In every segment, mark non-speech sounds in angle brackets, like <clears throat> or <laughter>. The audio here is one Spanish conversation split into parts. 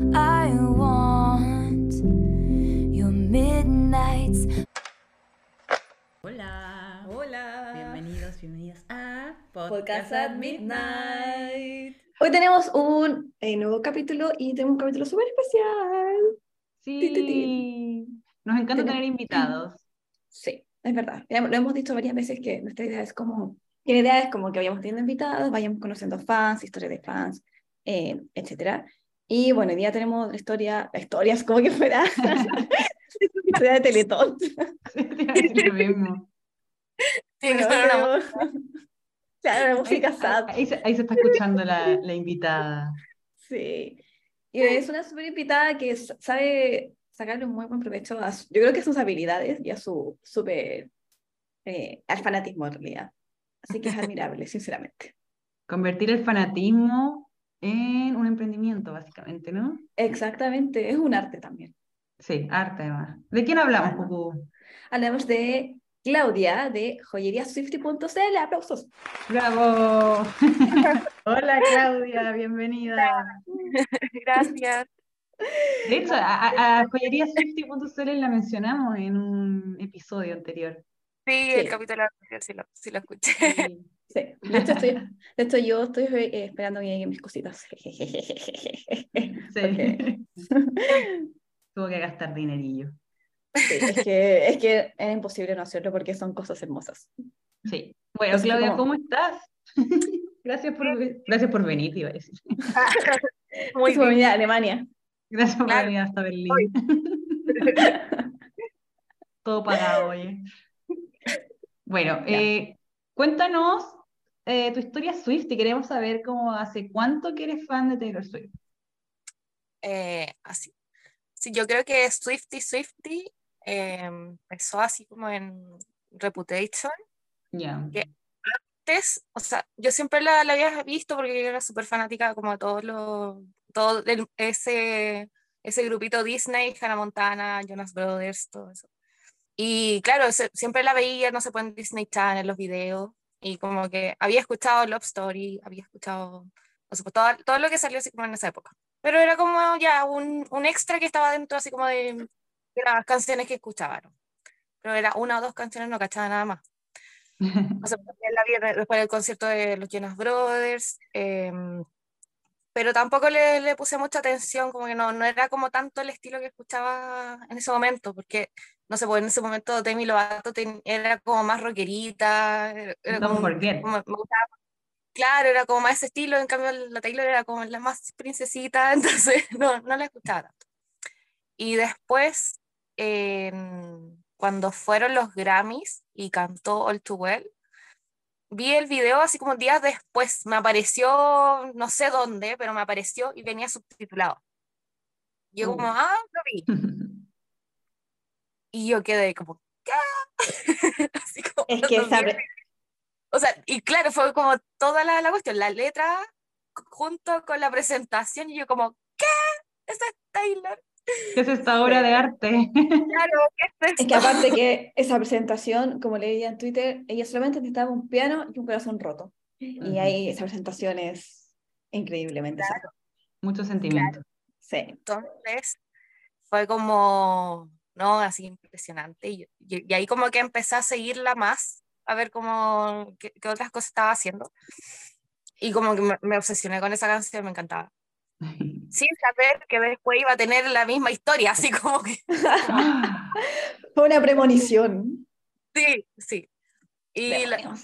I want your midnights. Hola. Hola. Bienvenidos, bienvenidas a Podcast at Midnight. Hoy tenemos un eh, nuevo capítulo y tenemos un capítulo súper especial. Sí. Ti, ti, ti. Nos encanta Tenemos- tener invitados. Sí, es verdad. Lo hemos dicho varias veces que nuestra idea es como, que la idea es como que vayamos teniendo invitados, vayamos conociendo fans, historias de fans, eh, etcétera. Y bueno, hoy día tenemos la historia, la historia es como que fuera <laughs> <laughs> la historia de Teletón. Mismo. Tiene que ser una <laughs> Claro, la música Ahí, sad. ahí se, ahí se está escuchando la, la invitada. Sí. Y es una súper invitada que sabe sacarle un muy buen provecho a, su- yo creo que a sus habilidades y a su súper, eh, al fanatismo en realidad. Así que es admirable, sinceramente. Convertir el fanatismo en un emprendimiento, básicamente, ¿no? Exactamente, es un arte también. Sí, arte además. ¿De quién hablamos. Cucú? Hablamos de Claudia de joyeriaswifty.cl. Aplausos. ¡Bravo! <laughs> Hola, Claudia, bienvenida. <laughs> Gracias. De hecho, a, a, a joyeriaswifty.cl la mencionamos en un episodio anterior. Sí, el Sí. capítulo anterior sí lo, sí lo escuché. Sí. Sí, de hecho, estoy, de hecho yo estoy eh, esperando que lleguen mis cositas. <laughs> Sí. <laughs> Tuvo que gastar dinerillo. Sí, es que, es que era imposible no hacerlo porque son cosas hermosas. Sí. Bueno, Así Claudia, como- ¿cómo estás? <laughs> Gracias por, gracias por venir, te iba a decir. Muy bien. venir a Alemania. Gracias por Claro. venir hasta Berlín. Todo pagado, oye. Bueno, eh, cuéntanos eh, tu historia Swift y queremos saber cómo hace cuánto que eres fan de Taylor Swift. Eh, así. Sí, yo creo que Swifty Swifty eh, empezó así como en Reputation. ¿Qué? Antes, o sea, yo siempre la, la había visto porque yo era súper fanática como de todos los, todo el- ese, ese grupito Disney, Hannah Montana, Jonas Brothers, todo eso. Y claro, se- siempre la veía, no sé, pues, en Disney Channel, los videos, y como que había escuchado Love Story, había escuchado, o sea, pues, todo, todo lo que salió así como en esa época. Pero era como ya un, un extra que estaba dentro así como de, de las canciones que escuchaba, ¿no? Pero era una o dos canciones, no cachaba nada más. <laughs> O sea, la vi de- después del concierto de los Jonas Brothers, em, pero tampoco le, le puse mucha atención, como que no, no era como tanto el estilo que escuchaba en ese momento, porque, no sé, pues en ese momento Demi Lovato ten- era como más rockerita, era, como, como- me gustaba, claro, era como más ese estilo, en cambio la Taylor era como la más princesita, <laughs> entonces no, no la escuchaba tanto. Y después, em, cuando fueron los Grammys y cantó All Too Well, vi el video así como días después, me apareció, no sé dónde, pero me apareció y venía subtitulado. Yo Oh. como, ah, lo vi. <laughs> Y yo quedé como, ¿qué? <laughs> Así como, Es que vi. O sea, y claro, fue como toda la, la cuestión, la letra junto con la presentación, y yo como, ¿qué? Esa es Taylor. ¿Qué es esta obra de arte? <laughs> Claro, ¿qué es es que esto? aparte que <laughs> esa presentación, como leía en Twitter, ella solamente necesitaba un piano y un corazón roto. Y Ujú. ahí esa presentación es increíblemente sad. Mucho sentimiento. Sí. Entonces fue como, no, así impresionante. Y, y- y ahí como que empecé a seguirla más, a ver cómo, qué, qué otras cosas estaba haciendo. Y como que me, me obsesioné con esa canción, me encantaba. <laughs> Sin saber que después iba a tener la misma historia, así como que, <laughs> Fue una premonición. sí, sí. Y, la-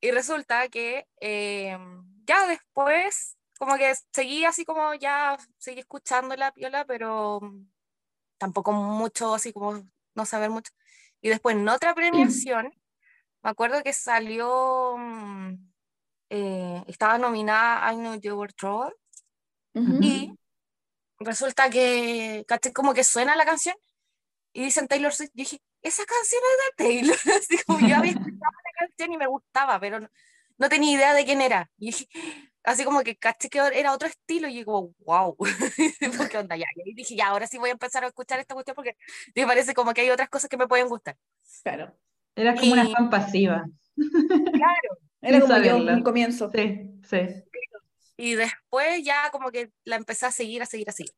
y resulta que eh, ya después, como que seguí así como ya, seguí escuchando la piola, pero tampoco mucho, así como no saber mucho. Y después en otra premiación, me acuerdo que salió, mm, eh, estaba nominada I Know You Were Trouble, Ujú. y resulta que, como que suena la canción, y dicen Taylor Swift, yo dije, esa canción es de Taylor, <laughs> así como yo había escuchado la canción y me gustaba, pero no, no tenía idea de quién era. Y dije, así como que caché que era otro estilo y yo como, wow, <laughs> ¿qué onda? Ya, y dije, ya, ahora sí voy a empezar a escuchar esta cuestión porque me parece como que hay otras cosas que me pueden gustar. Claro. Eras como una Y- fan pasiva. Claro. <laughs> Era Sin como yo saberlo. un comienzo. Sí, sí. Y después ya como que la empecé a seguir, a seguir, a seguir.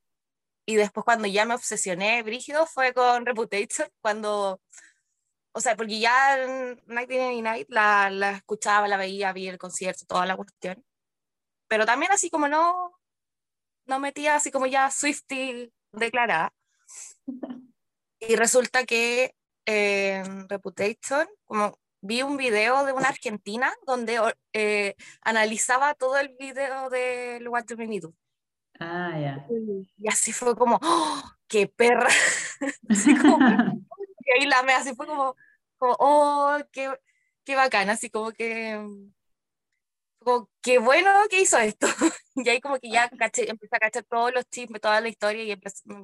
Y después cuando ya me obsesioné brígido fue con Reputation, cuando, o sea, porque ya Night Night la, la escuchaba, la veía, vi el concierto, toda la cuestión. Pero también así como no, no metía así como ya Swifty declarada. <laughs> Y resulta que en Reputation, como vi un video de una argentina donde eh, analizaba todo el video del What Do Me Do. Ah, ya. Y así fue como, ¡oh, ¡qué perra! <laughs> así como, <laughs> y ahí la me así fue como, como ¡oh, qué, qué bacán! Así como que, como, qué bueno que hizo esto. <laughs> y ahí como que ya caché, empecé a cachar todos los chismes, toda la historia y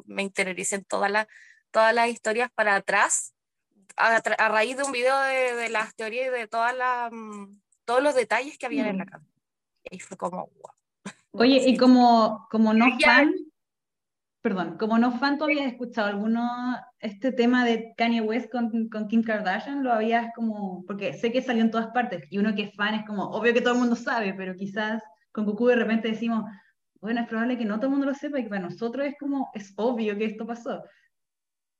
me interioricé en todas las, todas las historias para atrás a, a, raíz de un video de, de las teorías y de todas las, mm, todos los detalles que había en la casa. Y fue como, wow. Oye, y <laughs> como, como no fan, perdón, como no fan, ¿tú habías escuchado alguno, este tema de Kanye West con, con Kim Kardashian? Lo habías como, porque sé que salió en todas partes, y uno que es fan es como, obvio que todo el mundo sabe, pero quizás con Goku de repente decimos, bueno, es probable que no todo el mundo lo sepa y que para nosotros es como, es obvio que esto pasó.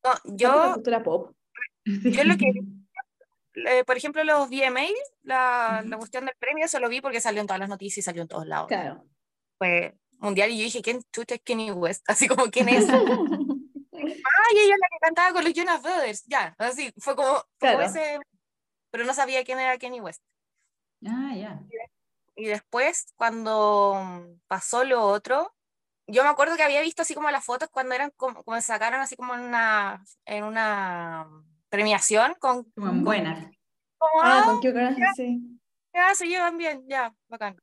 No, yo... cultura pop. <laughs> Yo lo que, eh, por ejemplo, los VMA, la, la cuestión del premio, eso lo vi porque salió en todas las noticias y salió en todos lados. Claro. Fue mundial y yo dije, ¿quién chucha es Kenny West? <laughs> Así como, ¿quién es? <laughs> Ay, ella es la que cantaba con los Jonas Brothers, ya, así, fue como, como Claro. ese, pero no sabía quién era Kenny West. Ah, ya. Y después, cuando pasó lo otro, yo me acuerdo que había visto así como las fotos cuando eran como, como sacaron así como en una, en una premiación con, Como en buenas. como, Ah, ah, con Kardashian, sí. ya se llevan bien, ya, bacán.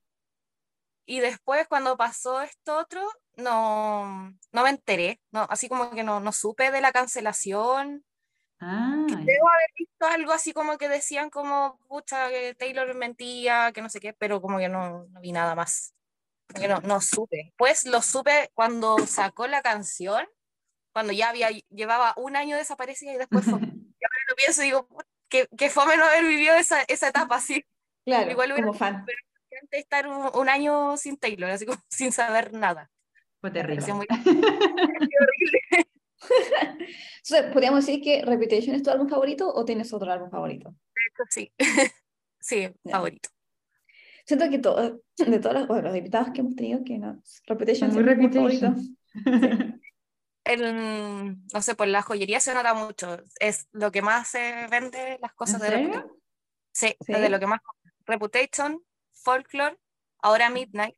Y después cuando pasó esto otro, no, no me enteré, no, así como que no, no supe de la cancelación. Ah, Debo haber visto algo así como que decían como, pucha, que Taylor mentía, que no sé qué, pero como que no, no vi nada más. Que no, no supe. Pues lo supe cuando sacó la canción, cuando ya había, llevaba un año desaparecida y después fue, <laughs> y ahora lo pienso y digo, que, que fome no haber vivido esa, esa etapa así. Claro, Igual hubiera como fan. antes estar un, un año sin Taylor, así como <laughs> sin saber nada. fue terrible. muy <laughs> horrible. <laughs> Entonces, ¿podríamos decir que Reputation es tu álbum favorito o tienes otro álbum favorito? Sí, sí, Ya. favorito. Siento que todo, <clears throat> de todos los, bueno, los invitados que hemos tenido, que no, Reputation Muy es mi favorito. El, no sé, por la joyería se nota mucho. Es lo que más se vende las cosas ¿En de? Reputation. Sí, ¿Sí? es de lo que más. Reputation, Folklore, ahora Midnight.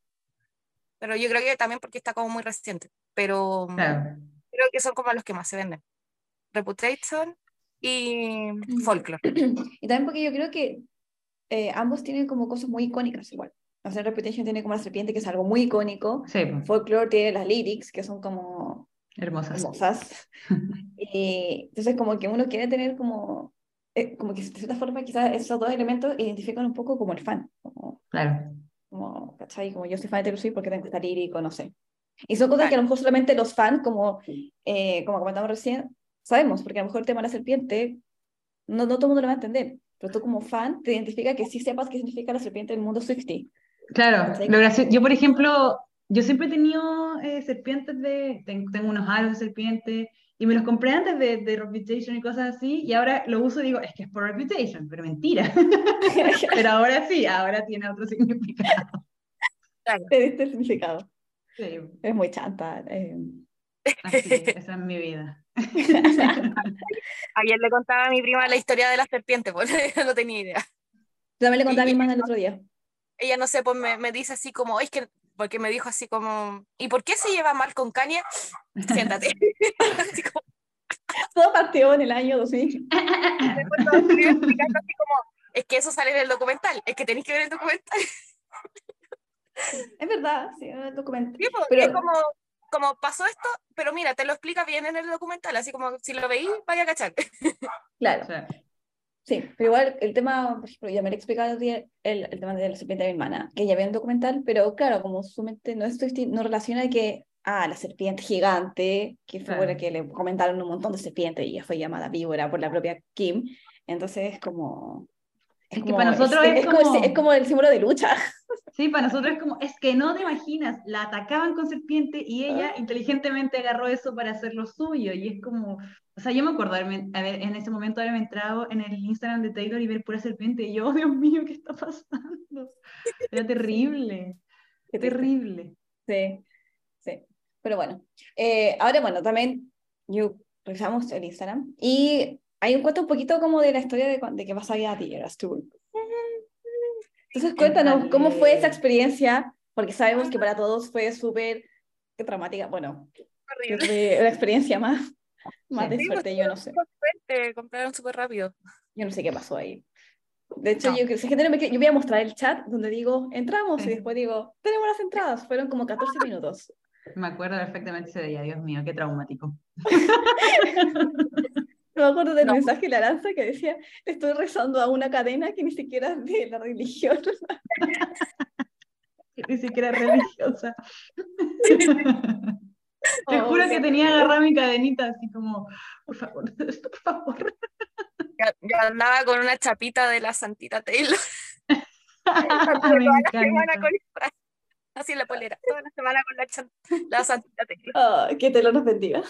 Pero yo creo que también porque está como muy reciente. Pero mm, Claro. creo que son como los que más se venden. Reputation y. Folklore. Y también porque yo creo que eh, ambos tienen como cosas muy icónicas igual. O sea, Reputation tiene como la serpiente, que es algo muy icónico. Sí, pues, Folklore tiene las lyrics, que son como hermosas. hermosas. <laughs> Y entonces como que uno quiere tener como, eh, como que de cierta forma quizás esos dos elementos identifican un poco como el fan. Como, Claro. como, ¿cachai? Como yo soy fan de Taylor Swift porque tengo que estar lírico, no sé. Y son cosas que a lo mejor solamente los fans, como, eh, como comentamos recién, sabemos, porque a lo mejor el tema de la serpiente, no, no todo el mundo lo va a entender, pero tú como fan te identifica que sí sepas qué significa la serpiente en el mundo Swiftie. Claro, lo yo por ejemplo, yo siempre he tenido eh, serpientes de, ten- tengo unos aros de serpiente y me los compré antes de, de Reputation y cosas así y ahora lo uso y digo, es que es por Reputation, pero mentira. <laughs> Pero ahora sí, ahora tiene otro significado. Te diste el significado. Sí, Es muy chanta. eh. así, esa es mi vida. <laughs> Ayer le contaba a mi prima la historia de la serpiente, porque <laughs> no tenía idea. También le conté a mi hermana el otro día. ella no sé, pues me, me dice así como, es que, porque me dijo así como, ¿y por qué se lleva mal con Kanye? <laughs> Siéntate. así como, Todo partió en el año 2000. <laughs> después todo me iba explicando así como, es que eso sale en el documental, es que tenéis que ver el documental. Es verdad, sí, en el documento. Sí, pues, Pero- Es como, como pasó esto, pero mira, te lo explica bien en el documental, así como si lo veís, vaya a cachar. Claro, sea, sí, pero igual el tema, por ejemplo, ya me lo he explicado el, el, tema de la serpiente de mi hermana, que ella ve un documental, pero claro, como su mente no, es no relaciona que, ah, la serpiente gigante, que fue la que le comentaron un montón de serpientes y ella fue llamada víbora por la propia Kim, entonces es como, Es que para nosotros es, es, como, como- es como el símbolo de lucha. <laughs> Sí, para nosotros es como, es que no te imaginas, la atacaban con serpiente y ella inteligentemente agarró eso para hacer lo suyo. Y es como, o sea, yo me acuerdo haberme- haber, en ese momento haberme entrado en el Instagram de Taylor y ver pura serpiente. Y yo, oh, Dios mío, ¿qué está pasando? <laughs> Era terrible, Qué terrible. Sí, sí. Pero bueno, eh, ahora bueno, también yo revisamos el Instagram y hay un cuento un poquito como de la historia de, de qué pasaría a ti, eras tú. Entonces cuéntanos cómo fue esa experiencia, porque sabemos que para todos fue súper traumática, bueno, Horrible. una experiencia más, más Sí. de Sí, pues, suerte, yo no sé, suerte, compraron súper rápido. yo no sé qué pasó ahí. De hecho, No. yo, si es que no me- yo voy a mostrar el chat donde digo, entramos, Sí. y después digo, tenemos las entradas, fueron como 14 minutos. Me acuerdo perfectamente ese día, Dios mío, qué traumático. <laughs> Me acuerdo del No. mensaje de la Aranza que decía, estoy rezando a una cadena que ni siquiera es de la religión. <laughs> Ni siquiera religiosa. <laughs> Te Oh, juro que sí. tenía agarrada mi cadenita así como, por favor, <laughs> esto, por favor. Ya, ya andaba con una chapita de la Santita Taylor. Me <laughs> toda la semana encanta. con así en la polera, toda la semana con la, la Santita Taylor. Ah, que te lo nos bendiga.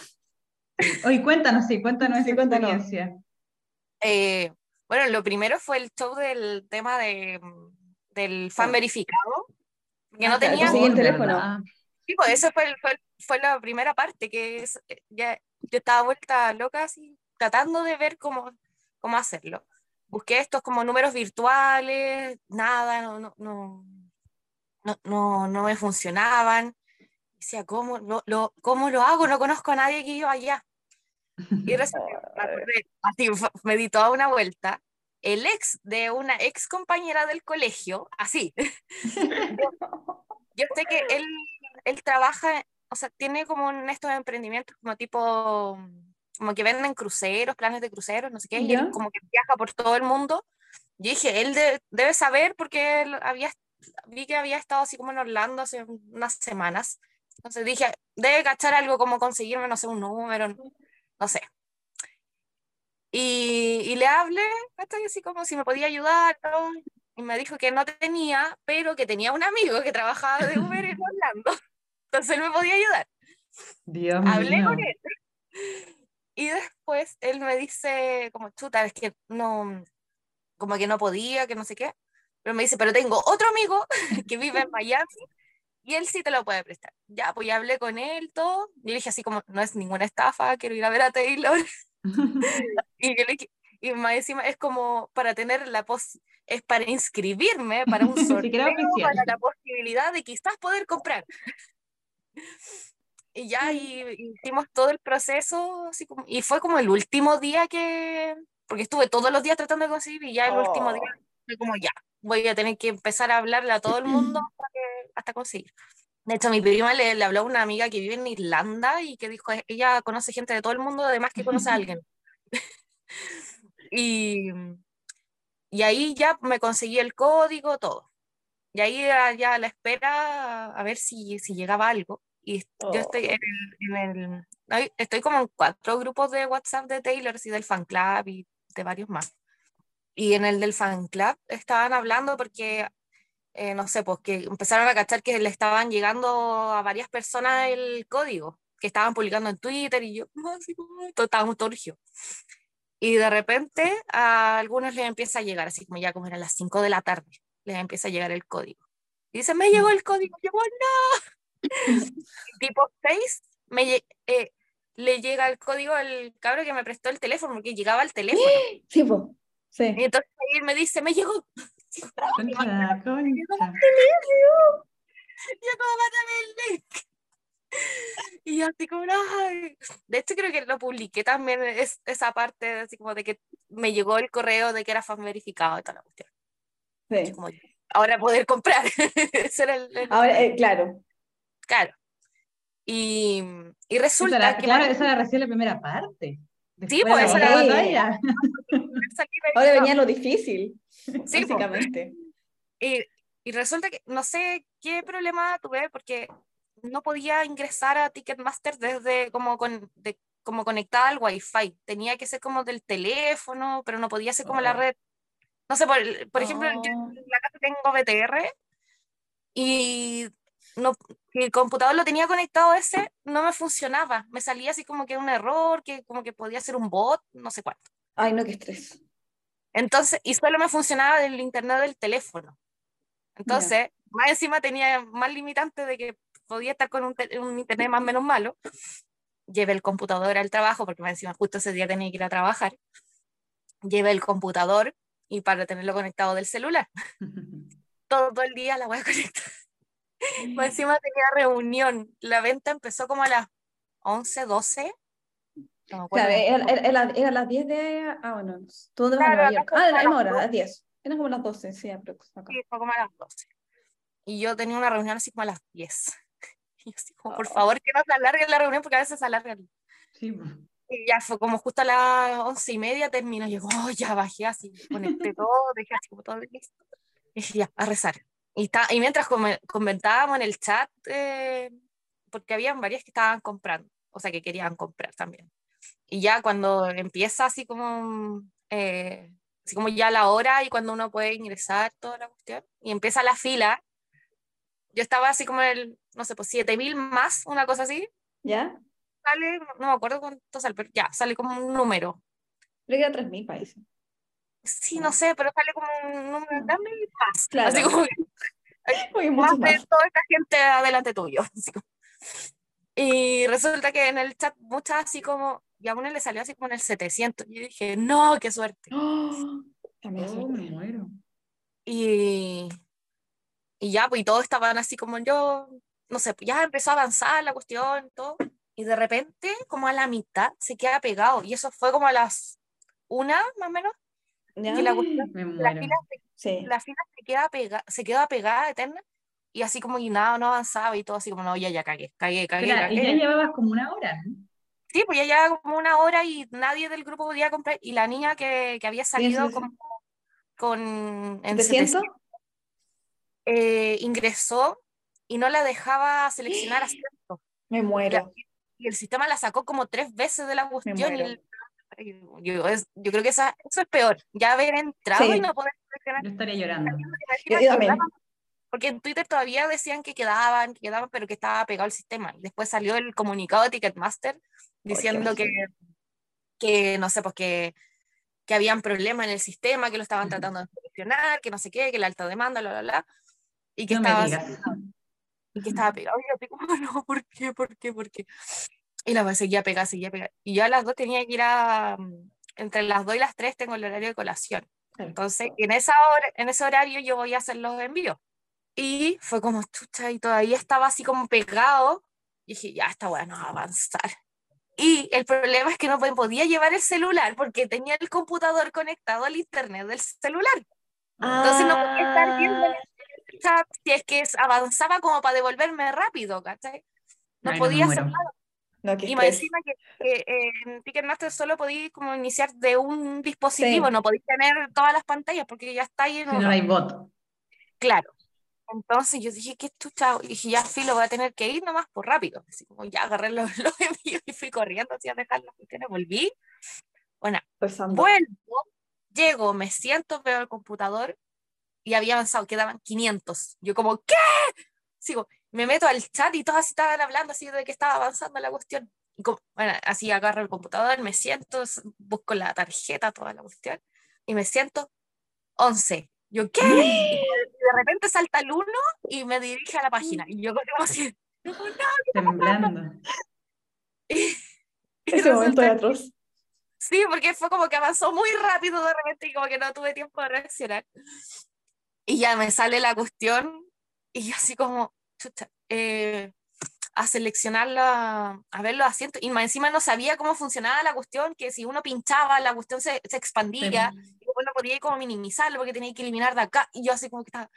Oye, cuéntanos, sí, cuéntanos Sí, esa cuéntanos. experiencia. Eh, bueno, lo primero fue el show del tema de, del fan Ah. verificado. Que Ah, no claro, tenía. el Oh, teléfono. Sí, pues fue, el- fue, el- fue la primera parte, que es, eh, ya, yo estaba vuelta loca así, tratando de ver cómo, cómo hacerlo. Busqué estos como números virtuales, nada, no, no, no, no, no, no me funcionaban. Decía, ¿cómo lo, lo, ¿cómo lo hago? No conozco a nadie que iba allá. Y <laughs> así, me di toda una vuelta. El ex de una ex compañera del colegio, así. yo, <laughs> <laughs> yo sé que él, él trabaja, o sea, tiene como en estos emprendimientos como tipo, como que venden cruceros, planes de cruceros, no sé qué, y él Ya. como que viaja por todo el mundo. Yo dije, él de- debe saber porque él había, vi que había estado así como en Orlando hace unas semanas. Entonces dije, debe cachar algo como conseguirme, no sé, un número, no sé. Y, y le hablé, ¿cachai? así como si me podía ayudar, todo, y me dijo que no tenía, pero que tenía un amigo que trabajaba de Uber en Orlando, entonces él me podía ayudar. Dios Hablé mío. con él. Y después él me dice, como chuta, es que no, como que no podía, que no sé qué. Pero me dice, pero tengo otro amigo <laughs> que vive en Miami y él sí te lo puede prestar. Ya, pues ya hablé con él, todo. Y le dije así como, no es ninguna estafa, quiero ir a ver a Taylor. <laughs> Y, yo le dije- y más encima es como para tener la pos es para inscribirme para un <laughs> sorteo, para la posibilidad de quizás poder comprar. Y ya y, y hicimos todo el proceso, así como, y fue como el último día que, porque estuve todos los días tratando de conseguir y ya el último día Oh. fue como ya, voy a tener que empezar a hablarle a todo el <clears throat> mundo hasta, que- hasta conseguir. De hecho, mi prima le, le habló a una amiga que vive en Irlanda y que dijo, ella conoce gente de todo el mundo, además que conoce a <laughs> alguien. <laughs> y, y ahí ya me conseguí el código, todo. Y ahí ya a la espera a ver si, si llegaba algo. Y est- yo estoy en el, en el- estoy como en cuatro grupos de WhatsApp de Taylor y del fan club y de varios más. Y en el del fan club estaban hablando porque, eh, no sé, pues que empezaron a cachar que le estaban llegando a varias personas el código, que estaban publicando en Twitter y yo, <laughs> todo urgido. Y de repente a algunos les empieza a llegar, así como ya como eran las 5 de la tarde, les empieza a llegar el código. Y dicen, me llegó el código. Yo, "Oh, no. <laughs> tipo 6, me, eh, le llega el código al cabro que me prestó el teléfono, porque llegaba al teléfono. <gasps> Sí, po. Sí. Y entonces ahí él me dice, me llegó. <laughs> Concha la concha. <laughs> Yo como mándame el link. Y yo así como, "Ay". De hecho creo que lo publiqué también, es, esa parte así como de que me llegó el correo de que era fan verificado y toda la cuestión. sí. Como, ahora poder comprar. Ese era el, el- Ahora, eh, claro. Claro. Y, y resulta era- que claro, esa era recién la primera parte. Sí, Después pues, de esa la era- batalla. salir ahí, <laughs> Ahora no. venía lo difícil, Sí, pues. básicamente. Y, y resulta que no sé qué problema tuve porque no podía ingresar a Ticketmaster desde como, con, de, como conectada al Wi-Fi. Tenía que ser como del teléfono, pero no podía ser como la Oh. red No sé, por, por ejemplo, yo Oh. en la casa tengo BTR y no, el computador lo tenía conectado ese, no me funcionaba. Me salía así como que un error, que como que podía ser un bot, no sé cuánto. Ay, no, qué estrés. Entonces, y solo me funcionaba del internet del teléfono. Entonces, más encima tenía más limitante de que podía estar con un, un internet más o menos malo. Llevé el computador al trabajo, porque más encima justo ese día tenía que ir a trabajar. Llevé el computador y para tenerlo conectado del celular. <laughs> Todo el día la voy a conectar. Más encima tenía reunión. La venta empezó como a las 11, 12. No. Claro, era, era, era- era las 10 de... Ah, bueno, ¿tú dónde vas a Claro, York? fue Ah, como la a misma hora, a las 10. Eran como las 12, sí, aprox, acá. Sí, fue como a las 12. Y yo tenía una reunión así como a las 10. <laughs> Y yo así como, por Oh. favor, que no se alargue la reunión porque a veces se alarga. Sí. Y ya fue como justo a las once y media terminó. Y yo, oh, ya bajé así, conecté todo, dejé así como todo listo. Y ya, a rezar. Y, está, y mientras come- comentábamos en el chat, eh, porque habían varias que estaban comprando, o sea, que querían comprar también. Y ya cuando empieza así como, eh, así como ya la hora y cuando uno puede ingresar, toda la cuestión, y empieza la fila, yo estaba así como el, no sé, pues 7000 más, una cosa así, ¿Ya? sale, no me acuerdo cuánto sale, pero ya, sale como un número. Creo que era 3.000 países. Sí, no sé, pero sale como un número grande y más. Claro. Así como que <laughs> más mucho de más. toda esta gente adelante tuyo. <laughs> Y resulta que en el chat muchas así como, y a uno le salió así como en el 700. Y yo dije, no, qué suerte. <gasps> ¡Oh! Oh, me muero. Y, y ya, pues y todos estaban así como yo, no sé, ya empezó a avanzar la cuestión todo. Y de repente, como a la mitad, se queda pegado. Y eso fue como a las una, más o menos. ¿Ya? Y la Me fila se Sí. la fila se queda pega, se queda pegada eterna y así como y nada, no avanzaba y todo así como no, ya, ya cagué, cagué, cagué, Espera, y ya cagué. llevabas como una hora, ¿no? Sí, pues ya llevaba como una hora y nadie del grupo podía comprar y la niña que, que había salido sí, sí. como con en ¿Te 700, siento? eh, ingresó y no la dejaba seleccionar asiento <gasps> Me la- muero. y el sistema la sacó como tres veces de la cuestión y el- yo, es- yo creo que esa, eso es peor, ya haber entrado Sí. y no poder seleccionar Yo estaría llorando. Yo, yo también. Porque en Twitter todavía decían que quedaban, que quedaban, pero que estaba pegado el sistema. Y después salió el comunicado de Ticketmaster diciendo que, que, no sé, pues que, que habían problemas en el sistema, que lo estaban tratando de solucionar, que no sé qué, que la alta demanda, bla, bla, bla. Y que, No estaba, y que estaba pegado. Y yo <laughs> no, ¿por qué? ¿Por qué? ¿Por qué? Y la voz seguía pegada, seguía pegada. Y yo a las dos tenía que ir a, mm, entre las dos y las tres tengo el horario de colación. Entonces, en, esa hora, en ese horario yo voy a hacer los envíos. Y fue como, chucha, y todavía estaba así como pegado. Y dije, ya, está bueno, a avanzar. Y el problema es que no po- podía llevar el celular porque tenía el computador conectado al internet del celular. Entonces no podía estar viendo Ah, el chat si es que avanzaba como para devolverme rápido, ¿cachai? No Ay, no podía hacer muero. nada. No, Y más encima que, que, eh, en Ticketmaster solo podías como iniciar de un dispositivo, Sí. no podías tener todas las pantallas porque ya está ahí en uno. no hay voto. Claro. Entonces yo dije, ¿qué chucha? Y dije, ya, filo, voy a tener que ir nomás por rápido. Así como ya agarré los, <laughs> envíos y fui corriendo así a dejar las cuestiones. Volví. Bueno, vuelvo, llego, me siento, veo el computador y había avanzado, quedaban 500. Yo como, ¿qué? Sigo, me meto al chat y todos así estaban hablando así de que estaba avanzando la cuestión. Y como- bueno, así agarro el computador, me siento, busco la tarjeta, toda la cuestión, y me siento 11. Yo, ¿qué? Y de repente salta el 1 y me dirige a la página. Y yo como así, Temblando. <laughs> y Ese momento de atroz. Sí, porque fue como que avanzó muy rápido de repente y como que no tuve tiempo de reaccionar. Y ya me sale la cuestión y yo así como, chucha, eh, a seleccionar la, a ver los asientos. Y más encima no sabía cómo funcionaba la cuestión, que si uno pinchaba, la cuestión se, se expandía. Y después no podía como minimizarlo porque tenía que eliminar de acá. Y yo así como que estaba...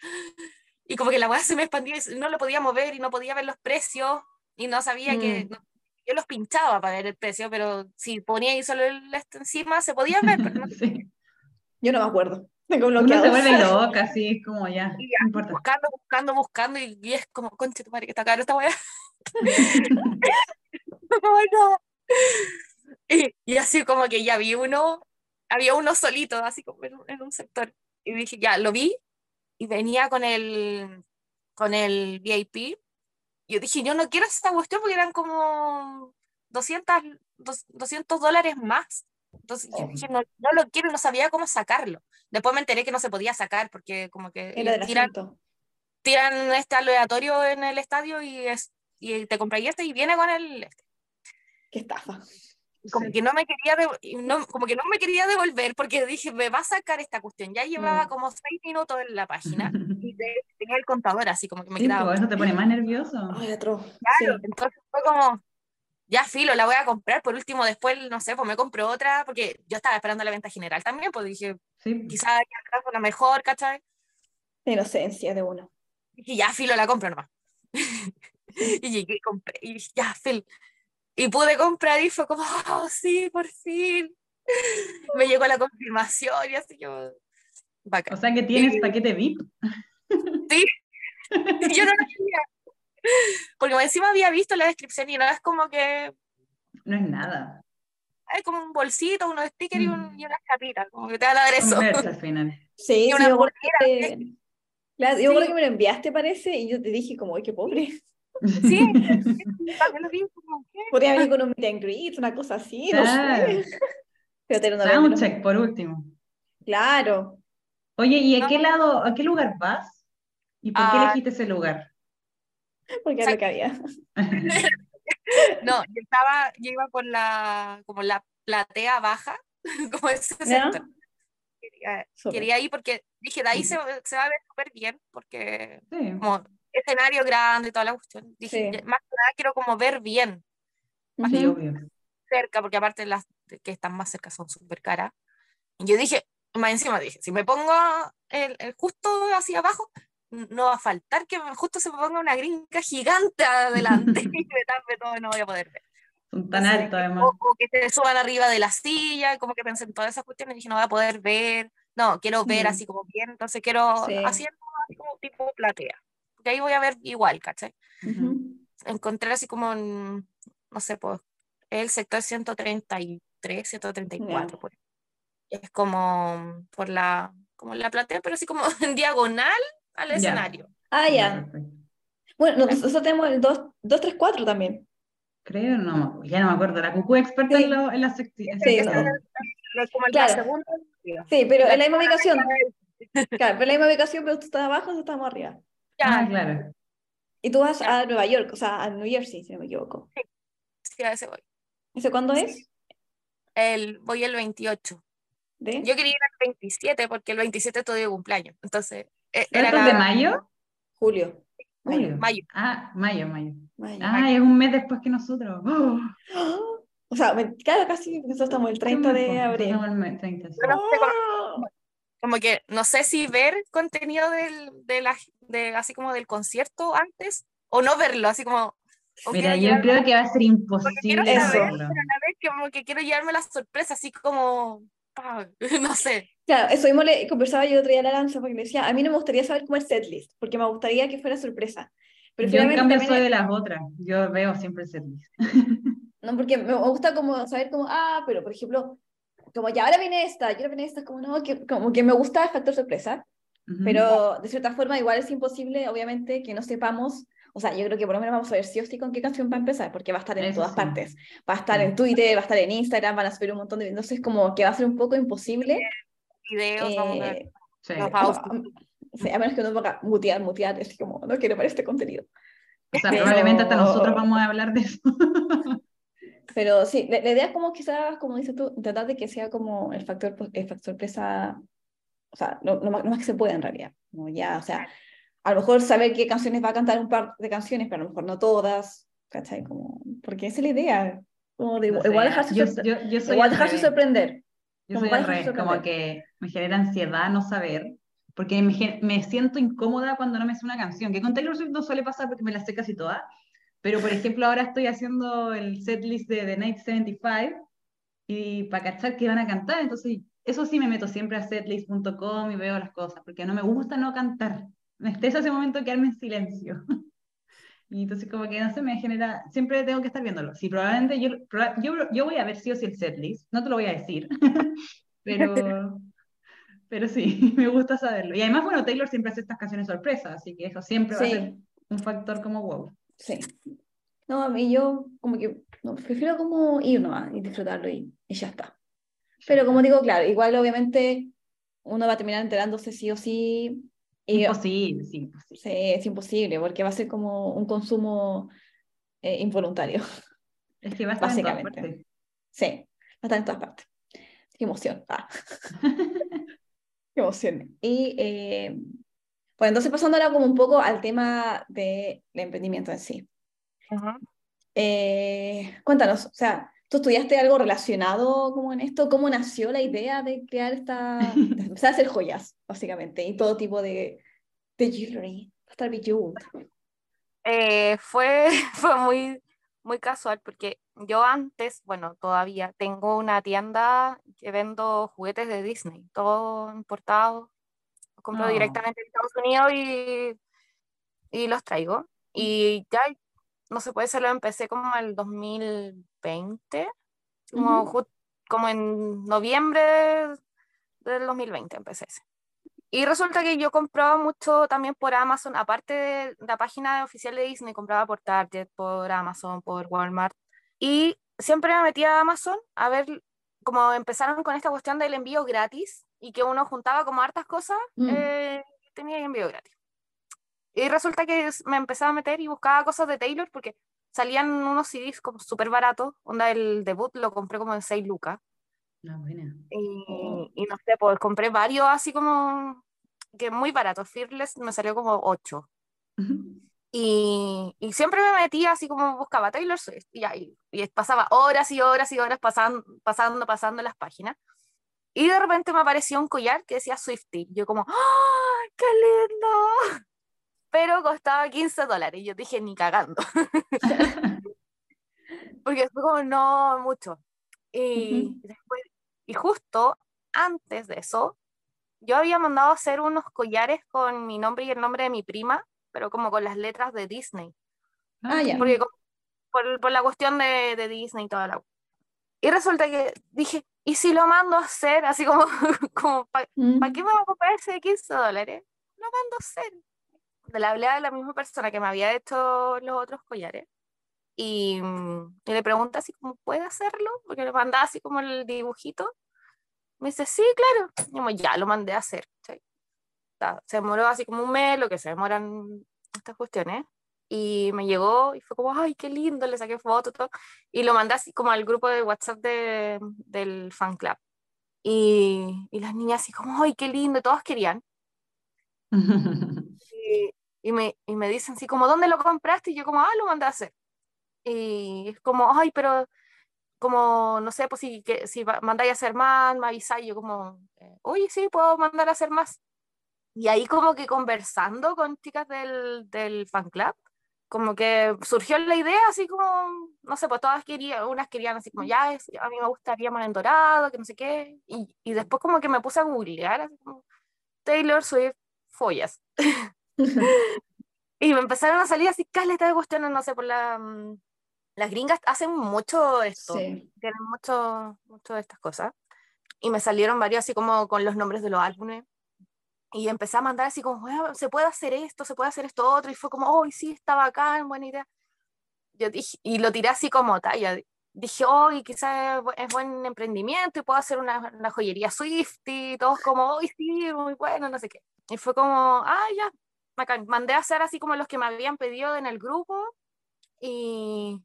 Y como que la weá se me expandía y no lo podía mover y no podía ver los precios. Y no sabía que... Mm. no- yo los pinchaba para ver el precio, pero si ponía ahí solo el este encima se podía ver, pero no <laughs> Sí. Yo no me acuerdo. <laughs> Tengo Uno bloqueado. se vuelve loca, así, es como ya. Y ya, No importa. buscando, buscando, buscando, y, y es como, conche tu madre, que está caro esta weá. <laughs> <laughs> Oh, no. y, y así como que ya vi uno, había uno solito, así como en, un- en un sector. y dije, ya, lo vi y venía con el, con el VIP. Yo dije, yo no quiero esta cuestión porque eran como 200, 200 dólares más. Entonces yo dije, no, no lo quiero, no sabía cómo sacarlo. Después me enteré que no se podía sacar porque como que tiran, tiran este aleatorio en el estadio y, es, y te compras este y viene con el... este. Qué estafa. Como Sí. que no me quería y no, como que no me quería devolver porque dije, me va a sacar esta cuestión. Ya llevaba Mm. como seis minutos en la página y <laughs> te- tenía el contador así como que me Sí, quedaba pues, eso te pone más nervioso. Ay, atroz. Claro, Sí. entonces fue como, ya filo, la voy a comprar. Por último, después, no sé, pues me compro otra, porque yo estaba esperando la venta general también, pues dije, Sí. quizás aquí atrás fue la mejor, ¿cachai? La inocencia de uno. Y ya filo, la compro nomás. <laughs> y llegué y compré, y dije, ya filo. Y pude comprar y fue como, <laughs> oh, sí, por fin. me llegó la confirmación y así yo, bacán. O sea que tienes Y- paquete VIP. <laughs> Y yo no lo quería. <laughs> Porque encima había visto la descripción y no es como que No es nada. es como un bolsito, unos stickers y, un, Mm. y una chapita, como que te van a dar Un eso. al <laughs> final. Sí, Y sí, una que, claro, yo Sí. que me lo enviaste, parece, y yo te dije como, ay, qué pobre. <laughs> Sí, también lo vi como, ¿qué? Podría venir con un meet and greet, una cosa así, no Claro. sé. Pero te lo no venden, Soundcheck por último. Claro. Oye, ¿y a No. qué lado, a qué lugar vas? ¿Y por qué Ah. elegiste ese lugar? Porque es lo que había. <laughs> No, yo estaba, yo iba por la, como la platea baja, <laughs> como ese sector. Quería, Súper. quería ir porque dije, de ahí se, se va a ver súper bien, porque Sí. como escenario grande y toda la cuestión. Dije, Sí. más que nada quiero como ver bien, Sí, Ujú. obvio. cerca, porque aparte las que están más cerca son súper caras. Y yo dije, más encima dije, si me pongo el, el justo hacia abajo, no va a faltar que justo se me ponga una gringa gigante adelante <laughs> y me tape todo no voy a poder ver. Son tan altos además. O, o que se suban arriba de la silla, como que pensé en todas esas cuestiones y dije, no voy a poder ver, no, quiero ver Mm. así como bien, entonces quiero Sí. haciendo así como tipo platea, porque ahí voy a ver igual, ¿cachai? Ujú. Encontré así como, en, no sé, pues, el sector 133, 134, Ya. por ahí. Es como por la, como la platea, pero así como <laughs> en diagonal al Ya. escenario. Ah, Ya, ya. Bueno, nosotros tenemos el 2, 234 también. Creo, no, ya no me acuerdo. La cucú es experta Sí. en, lo- en la Sí, sección. no. Es Como el Claro. segundo. Sí, pero en la misma ubicación. Ya, Claro, pero en la misma ubicación, pero tú estás abajo, nosotros estamos arriba. Ah, claro. Y tú vas Ya. a Nueva York, o sea, a New Jersey, si no me equivoco. sí, a ese voy. ¿Ese cuándo es? El, voy el 28. ¿De? Yo quería ir al 27 porque el 27 estoy de cumpleaños. Entonces, e- ¿Pero era esto es de mayo? Julio. Julio. mayo. Ah, mayo, mayo. Mayo. Ah, es un mes después que nosotros. ¡Oh! <gasps> O sea, me- claro, casi nosotros estamos el 30 de abril. Estamos el mes 30, sí. Pero no sé, como- que no sé si ver contenido del, de la, de, así como del concierto antes o no verlo, así como... Mira, yo llevarme- creo que va a ser quiero imposible saber, pero a la vez como que quiero llevarme la sorpresa, así como... <laughs> no sé. Claro, eso mismo le conversaba yo otro día a la lanza porque le decía, a mí no me gustaría saber cómo es setlist, porque me gustaría que fuera sorpresa. Pero Yo en cambio soy de las otras. Yo veo siempre el servicio. No, porque me gusta como saber como, ah, pero por ejemplo, como ya ahora viene esta, y ahora viene esta, como no, que, como que me gusta el factor sorpresa, Ujú. pero de cierta forma igual es imposible, obviamente, que no sepamos, o sea, yo creo que por lo menos vamos a ver sí o sí con qué canción va a empezar, porque va a estar en Eso todas sí. partes, va a estar Sí. en Twitter, va a estar en Instagram, van a subir un montón de, entonces como que va a ser un poco imposible. Videos, vamos a ver. eh, Sí. los como- <laughs> sí, a menos que uno ponga mutear, mutear, es como, no quiero ver este contenido. O sea, pero- probablemente hasta nosotros vamos a hablar de eso. <laughs> Pero sí, la, la idea es como quizás, como dices tú, tratar de que sea como el factor, po- el factor sorpresa, o sea, lo, lo más, lo más que se pueda en realidad. Como ya, o sea, a lo mejor saber qué canciones va a cantar un par de canciones, pero a lo mejor no todas, ¿cachai? Como, porque esa es la idea, como de No sé, igual dejarse, yo, yo, yo soy igual al dejarse sorprender. Yo Como soy dejarse revés, como que me genera ansiedad no saber, porque me, me siento incómoda cuando no me sé una canción, que con Taylor Swift no suele pasar porque me la sé casi todas, pero por ejemplo ahora estoy haciendo el setlist de The Night 75 y para cachar que van a cantar, entonces eso sí me meto siempre a setlist.com y veo las cosas, porque no me gusta no cantar, me estresa ese momento quedarme en silencio. <laughs> Y entonces como que no se me genera, siempre tengo que estar viéndolo. Sí, probablemente yo, yo, yo voy a ver sí o sí el setlist, no te lo voy a decir, <laughs> pero, Pero sí, <laughs> me gusta saberlo. Y además, bueno, Taylor siempre hace estas canciones sorpresas, así que eso siempre va a Sí. ser un factor como wow. Sí. No, a mí yo como que no, prefiero como ir nomás y disfrutarlo y, y ya está. Pero como digo, claro, igual obviamente uno va a terminar enterándose sí o sí. Y Imposible, sí, imposible. sí, es imposible porque va a ser como un consumo eh, involuntario. <laughs> Es que va a estar en todas Básicamente. partes. Sí, va a estar en todas partes. Qué emoción. Ah. <laughs> Qué emoción. Y eh, bueno, entonces pasando ahora como un poco al tema del emprendimiento en sí. Eh, cuéntanos, o sea, ¿tú estudiaste algo relacionado como en esto? ¿Cómo nació la idea de crear esta, <laughs> de empezar a hacer joyas, básicamente, y todo tipo de, de jewelry, estar bejeweled? Eh, fue, <laughs> fue muy, muy casual porque yo antes, bueno, todavía tengo una tienda que vendo juguetes de Disney, todo importado. Los compro Oh. directamente de Estados Unidos y, y los traigo. Y ya, no se puede, se lo empecé como el 2020, como, ju- como en noviembre del 2020 empecé ese. Y resulta que yo compraba mucho también por Amazon, aparte de la página oficial de Disney, compraba por Target, por Amazon, por Walmart. Y siempre me metía a Amazon a ver cómo empezaron con esta cuestión del envío gratis y que uno juntaba como hartas cosas, Mm. eh, tenía envío gratis. Y resulta que me empezaba a meter y buscaba cosas de Taylor porque salían unos CDs como súper baratos. Onda, el debut lo compré como en 6 lucas. No, buena. Y, Oh. y no sé, pues compré varios así como que muy baratos. Fearless me salió como 8. Y, y siempre me metía así como buscaba Taylor Swift y, ahí, y pasaba horas y horas y horas pasando, pasando, pasando las páginas. Y de repente me apareció un collar que decía Swifty. Yo como, ¡ay, qué lindo! <laughs> Pero costaba 15 dólares. Y yo dije, ni cagando. <laughs> <laughs> Porque fue como, no, mucho. Y, y justo antes de eso, yo había mandado hacer unos collares con mi nombre y el nombre de mi prima, pero como con las letras de Disney. Ah, ya. Porque por, por la cuestión de, de Disney y toda la... Y resulta que dije, ¿y si lo mando a hacer así como, <laughs> como ¿para Mm. qué me voy a comprar ese de 15 dólares? Lo mando a hacer. Le hablé a la misma persona que me había hecho los otros collares. Y, y le pregunté así como, ¿puede hacerlo? Porque le mandaba así como el dibujito. Me dice, sí, claro. Y yo, ya, lo mandé a hacer. ¿sí? Se demoró así como un mes, lo que se demoran estas cuestiones. Y me llegó y fue como, ay, qué lindo, le saqué foto, todo. Y lo mandé así como al grupo de WhatsApp de, del fan club. Y, y las niñas así como, ay, qué lindo, y todos querían. <laughs> Y, y me, y me dicen así como, ¿dónde lo compraste? Y yo como, ah, lo mandé a hacer. Y es como, ay, pero como, no sé, pues si, que, si mandáis a hacer más, me avisáis. Yo como, eh, oye, sí, puedo mandar a hacer más. Y ahí como que conversando con chicas del, del fan club, como que surgió la idea así como, no sé, pues todas querían, unas querían así como, ya, es- a mí me gustaría más en dorado, que no sé qué. Y, y después como que me puse a googlear, así como, Taylor Swift, follas. <laughs> <laughs> Y me empezaron a salir así caleta de cuestiones, no sé, por la... Las gringas hacen mucho esto, Sí. tienen mucho, mucho de estas cosas. Y me salieron varios así como con los nombres de los álbumes. Y empecé a mandar así como, "Bueno, se puede hacer esto, se puede hacer esto otro. Y fue como, oh, sí, está bacán, buena idea. Yo dije, y lo tiré así como talla. Dije, oh, y quizás es bu- es buen emprendimiento y puedo hacer una, una joyería Swift y todos como, oh, sí, muy bueno, no sé qué. Y fue como, ah, ya, bacán. Mandé a hacer así como los que me habían pedido en el grupo y,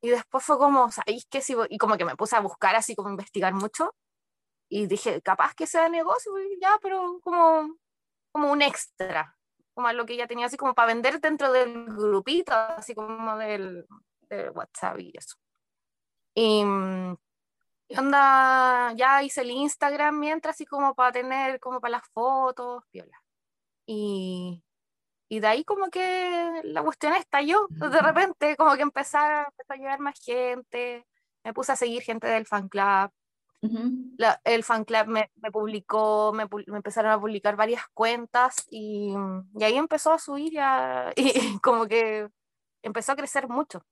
y después fue como, ¿sabéis qué? Si voy-?" y como que me puse a buscar así como investigar mucho y dije, capaz que sea negocio, ya, pero como, como un extra, como lo que ya tenía así como para vender dentro del grupito, así como del, del WhatsApp y eso. Y, y onda, ya hice el Instagram mientras, así como para tener, como para las fotos, piola. Y, y de ahí como que la cuestión estalló, de repente como que empezar, empezó a llegar más gente, me puse a seguir gente del fan club, Ujú. la- el fan club me, me publicó, me, me empezaron a publicar varias cuentas y, y ahí empezó a subir ya, <laughs> y, como que empezó a crecer mucho.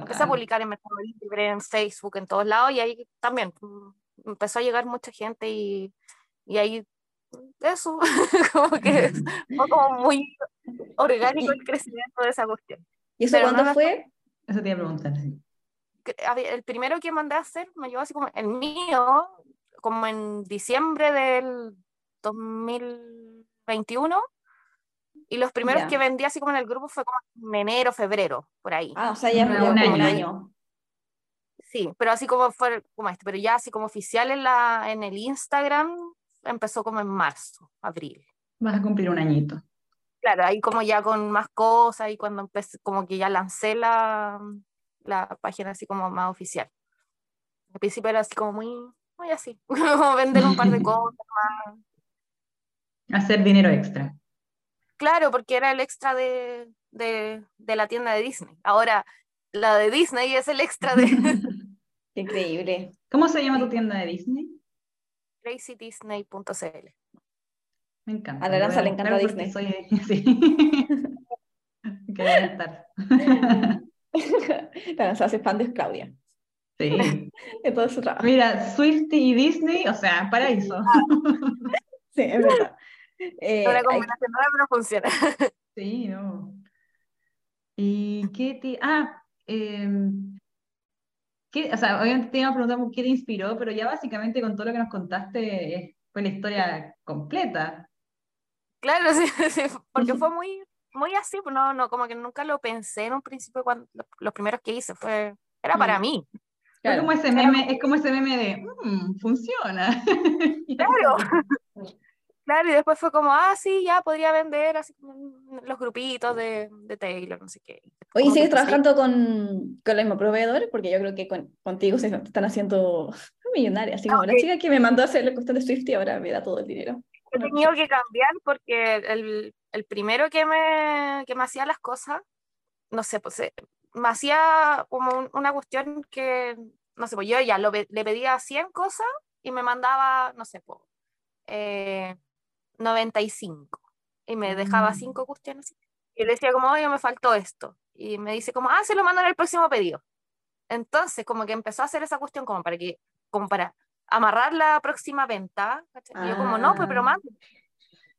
Empecé a publicar en Mercado Libre, en Facebook, en todos lados y ahí también mm, empezó a llegar mucha gente y, Y ahí, eso, <laughs> como que <laughs> fue como muy orgánico el crecimiento de esa cuestión. ¿Y eso Pero cuándo no fue? Eso te iba a preguntar. sí. el primero que mandé a hacer me llevó así como el mío, como en diciembre del 2021. Y los primeros Ya. que vendí así como en el grupo fue como en enero, febrero, por ahí. Ah, o sea, ya Un como un año. año. Sí, pero así como fue como este, pero ya así como oficial en, la, en el Instagram empezó como en marzo, abril. Vas a cumplir un añito. Claro, ahí como ya con más cosas y cuando empecé, como que ya lancé la, la página así como más oficial. Al principio era así como muy, muy así, <laughs> como vender un par de <laughs> cosas. Hacer dinero extra. Claro, porque era el extra de, de, de la tienda de Disney. Ahora, la de Disney es el extra de <laughs> increíble. ¿Cómo se llama tu tienda de Disney? crazydisney.cl. Me encanta. A la voy le encanta porque soy- <laughs> sí. <laughs> Que a estar. Claro, se hace fan de Claudia. Sí. De todo su trabajo. Mira, Swiftie y Disney, o sea, paraíso. <laughs> Sí, es verdad. Eh, Una hay- combinación rara, pero funciona. Sí, no. ¿Y qué te... Ah, em, ¿qué- o sea, obviamente te iba a preguntar por qué te inspiró, pero ya básicamente con todo lo que nos contaste eh, fue la historia completa. Claro, <laughs> sí, sí, porque fue muy, muy así, pues no, no, como que nunca lo pensé en un principio cuando lo- los primeros que hice fue, era para Mm. mí. Claro. como ese meme, es como ese meme de, "Mm, funciona. <laughs> Claro. <laughs> Claro, y después fue como, ah, sí, ya podría vender así en los grupitos de, de Taylor, no sé qué. Oye, ¿sigues trabajando con, con el mismo proveedor? Porque yo creo que con- contigo se están haciendo millonarias. Así como la Ok. chica que me mandó a hacer la cuestión de Swift y ahora me da todo el dinero. He tenido que cambiar porque el, el primero que me, que me hacía las cosas, no sé, pues eh, me hacía como un- una cuestión que, no sé, pues yo ya lo, le pedía 100 cosas y me mandaba, no sé, pues, eh, 95 y me dejaba Mm. 5 cuestiones. Y le decía como, oye, me faltó esto. Y me dice como, ah, se lo mando en el próximo pedido. Entonces, como que empezó a hacer esa cuestión como para que, como para amarrar la próxima venta. ¿cachai? Y yo como, no, pues, pero Ah. mande.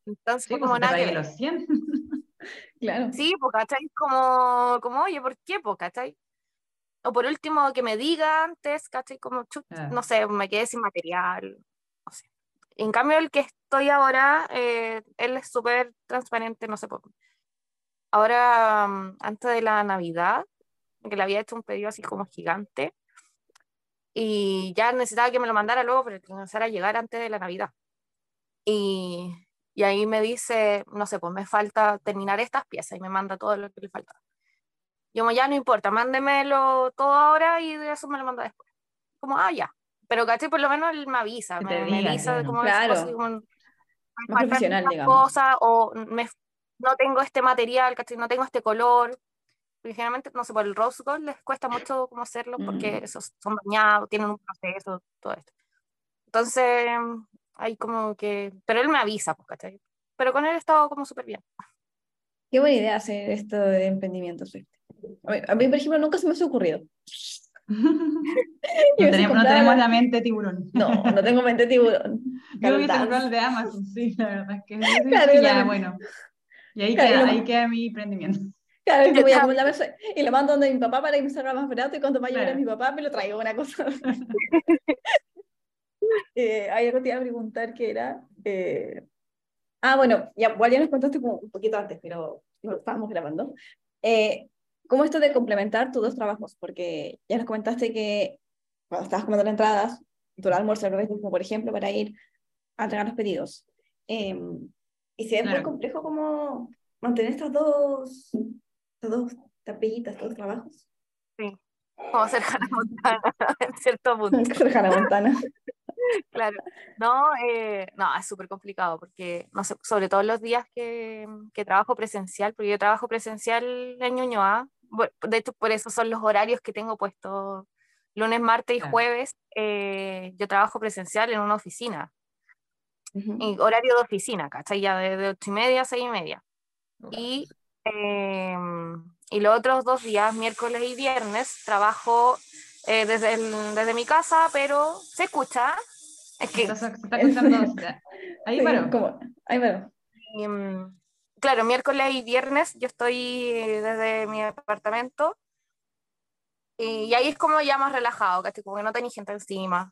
Entonces Sí, fue pues como nada que pagué ver. los 100. <laughs> Claro. Sí, pues, ¿cachai? Como, como, oye, ¿por qué, pues, cachai? O por último, que me diga antes, ¿cachai? Como, Ah. no sé, me quedé sin material, no sé. En cambio, el que estoy ahora, eh, él es súper transparente, no sé, por... ahora, mm, antes de la Navidad, que le había hecho un pedido así como gigante, y ya necesitaba que me lo mandara luego, pero que comenzara a llegar antes de la Navidad. Y, y ahí me dice, no sé, pues me falta terminar estas piezas y me manda todo lo que le falta. Yo como, ya no importa, mándemelo todo ahora y de eso me lo manda después. Como, ah, ya. Pero, ¿cachai? Por lo menos él me avisa, me, te me diga, avisa de claro. es como, me faltan estas cosas o me, no tengo este material, ¿cachai? No tengo este color. Porque generalmente, no sé, por el rose gold les cuesta mucho cómo hacerlo porque Mm. esos son bañados, tienen un proceso, todo esto. Entonces, hay como que, pero él me avisa, pues, ¿cachai? Pero con él he estado como súper bien. Qué buena idea hacer esto de emprendimiento Swift. A mí, a mí, por ejemplo, nunca se me ha ocurrido. <laughs> No tenemos, no tenemos la- mente tiburón. No, no tengo mente tiburón. <laughs> Yo Dance. comprado el de Amazon, sí, la verdad es que <laughs> Claro, ya, bueno. Y ahí Claro, queda, lo- ahí queda mi emprendimiento. Claro, y Yo voy a también. acumular eso y lo mando donde mi papá para que me salga más barato y cuando vaya a ver a Claro. mi papá me lo traigo una cosa. <laughs> eh, hay algo que te iba a preguntar que era... eh, Ah, bueno, ya, igual ya nos contaste como un poquito antes, pero lo estábamos grabando. Eh, ¿Cómo esto de complementar tus dos trabajos? Porque ya nos comentaste que cuando estabas comprando entradas, tu almuerzo como por ejemplo, para ir a entregar los pedidos. Eh, y si es muy Claro. complejo como mantener estas dos, estas dos tapillitas, estos dos trabajos. Como ser Hannah Montana <laughs> en cierto punto. Ser Hannah Montana. <laughs> Claro, no, eh, no, es súper complicado porque, no sé, sobre todo los días que, que trabajo presencial, porque yo trabajo presencial en Ñuñoa, de hecho por eso son los horarios que tengo puestos, lunes, martes y jueves, eh, yo trabajo presencial en una oficina, Ujú. y horario de oficina, ¿cachai? Ya de, de ocho y media a seis y media. Y, em, y los otros dos días, miércoles y viernes, trabajo eh, desde, el- desde mi casa, pero se escucha. Es que, Se está, se está escuchando. <laughs> Ahí como- ahí y, mm, claro, miércoles y viernes yo estoy desde mi departamento y, y ahí es como ya más relajado, ¿cachai? Como que no tenía gente encima.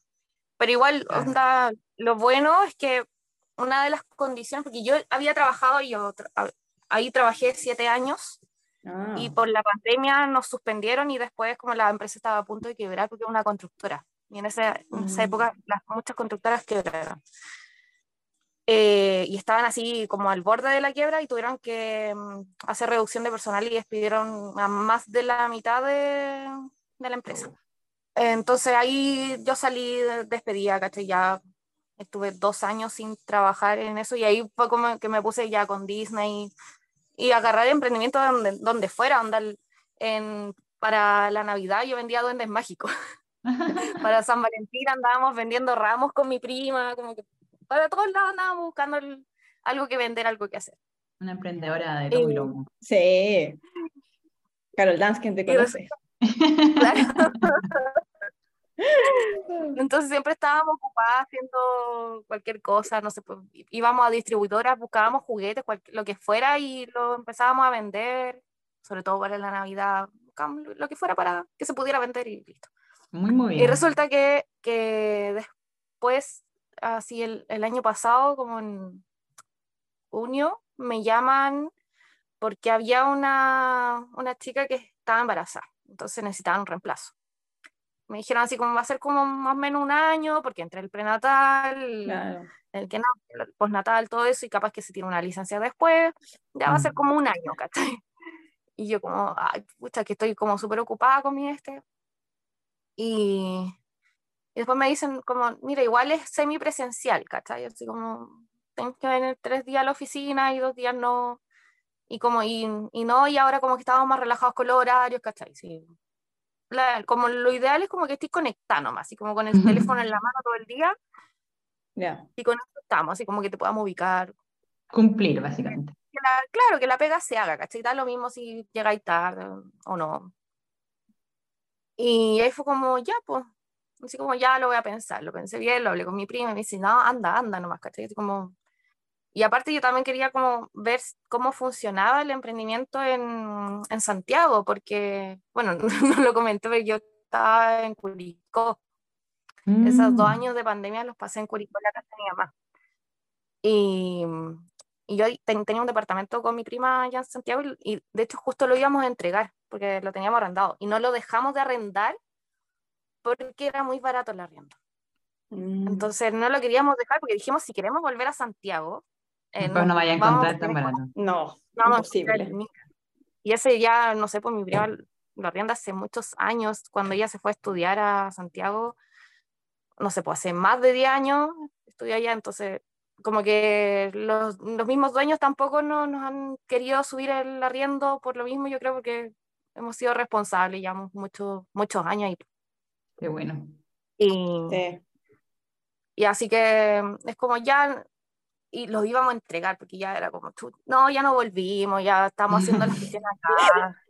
Pero igual, Claro. onda, lo bueno es que una de las condiciones, porque yo había trabajado, yo tra- ahí trabajé siete años Ah. y por la pandemia nos suspendieron y después como la empresa estaba a punto de quebrar porque era una constructora. Y en esa, en esa Mm. época las, muchas constructoras quebraron. Eh, y estaban así como al borde de la quiebra y tuvieron que mm, hacer reducción de personal y despidieron a más de la mitad de, de la empresa. Entonces ahí yo salí de- despedida, ¿cachai? Ya estuve dos años sin trabajar en eso y ahí fue como que me puse ya con Disney y agarrar emprendimiento donde, donde fuera, onda, el- en, para la Navidad yo vendía duendes mágicos. <laughs> para San Valentín andábamos vendiendo ramos con mi prima, como que para todos lados andábamos buscando el- algo que vender, algo que hacer. Una emprendedora de todo Eh, lomo. Sí. Carol Dance, quien te Y conoce. <laughs> Claro. <laughs> Entonces siempre estábamos ocupadas haciendo cualquier cosa, no sé, pues, íbamos a distribuidoras, buscábamos juguetes, cual- lo que fuera y lo empezábamos a vender, sobre todo para la Navidad, buscábamos lo- lo que fuera para que se pudiera vender y listo. Muy, muy bien. Y resulta que, que después, así el, el año pasado, como en junio, me llaman porque había una, una chica que estaba embarazada, entonces necesitaban un reemplazo. Me dijeron así como va a ser como más o menos un año, porque entre el prenatal, Claro. el que no, el postnatal, todo eso, y capaz que se tiene una licencia después, ya va a ser Mm. como un año, ¿cachai? <laughs> Y yo como, ay, pucha, que estoy como súper ocupada con mi este. Y, y después me dicen como, mira, igual es semipresencial, ¿cachai? Así como, tienes que venir tres días a la oficina y dos días no. Y como, y, y no, y ahora como que estábamos más relajados con los horarios, ¿cachai? Sí. La- como lo ideal es como que estés conectado nomás, así como con el teléfono en la mano todo el día, Ya. y con eso estamos, así como que te podamos ubicar. Cumplir, básicamente. Que la- claro, que la pega se haga, ¿cachai? Da lo mismo si llegáis tarde o no. Y ahí fue como, ya, pues, así como ya lo voy a pensar, lo pensé bien, lo hablé con mi prima y me dice, no, anda, anda nomás, ¿cachai? Así como... Y aparte yo también quería como ver cómo funcionaba el emprendimiento en, en Santiago, porque, bueno, <laughs> no lo comenté, pero yo estaba en Curicó. Esos dos Mm. años de pandemia los pasé en Curicó, la casa de mi mamá. Y, y yo ten- tenía un departamento con mi prima allá en Santiago y, y de hecho justo lo íbamos a entregar porque lo teníamos arrendado y no lo dejamos de arrendar porque era muy barato el arriendo. Mm. Entonces no lo queríamos dejar porque dijimos si queremos volver a Santiago, eh, Después no vaya a encontrar tan barato. no, no imposible. Y ese ya, no sé, pues mi prima lo arrienda hace muchos años, cuando ella se fue a estudiar a Santiago, no sé, pues hace más de 10 años estudió allá, entonces como que los, los mismos dueños tampoco no, nos han querido subir el arriendo por lo mismo, yo creo, porque hemos sido responsables, llevamos muchos muchos años ahí. Qué bueno. Y, Sí. y así que es como ya, y los íbamos a entregar, porque ya era como, "Chu, no, ya no volvimos, ya estamos haciendo la gestión <laughs> acá.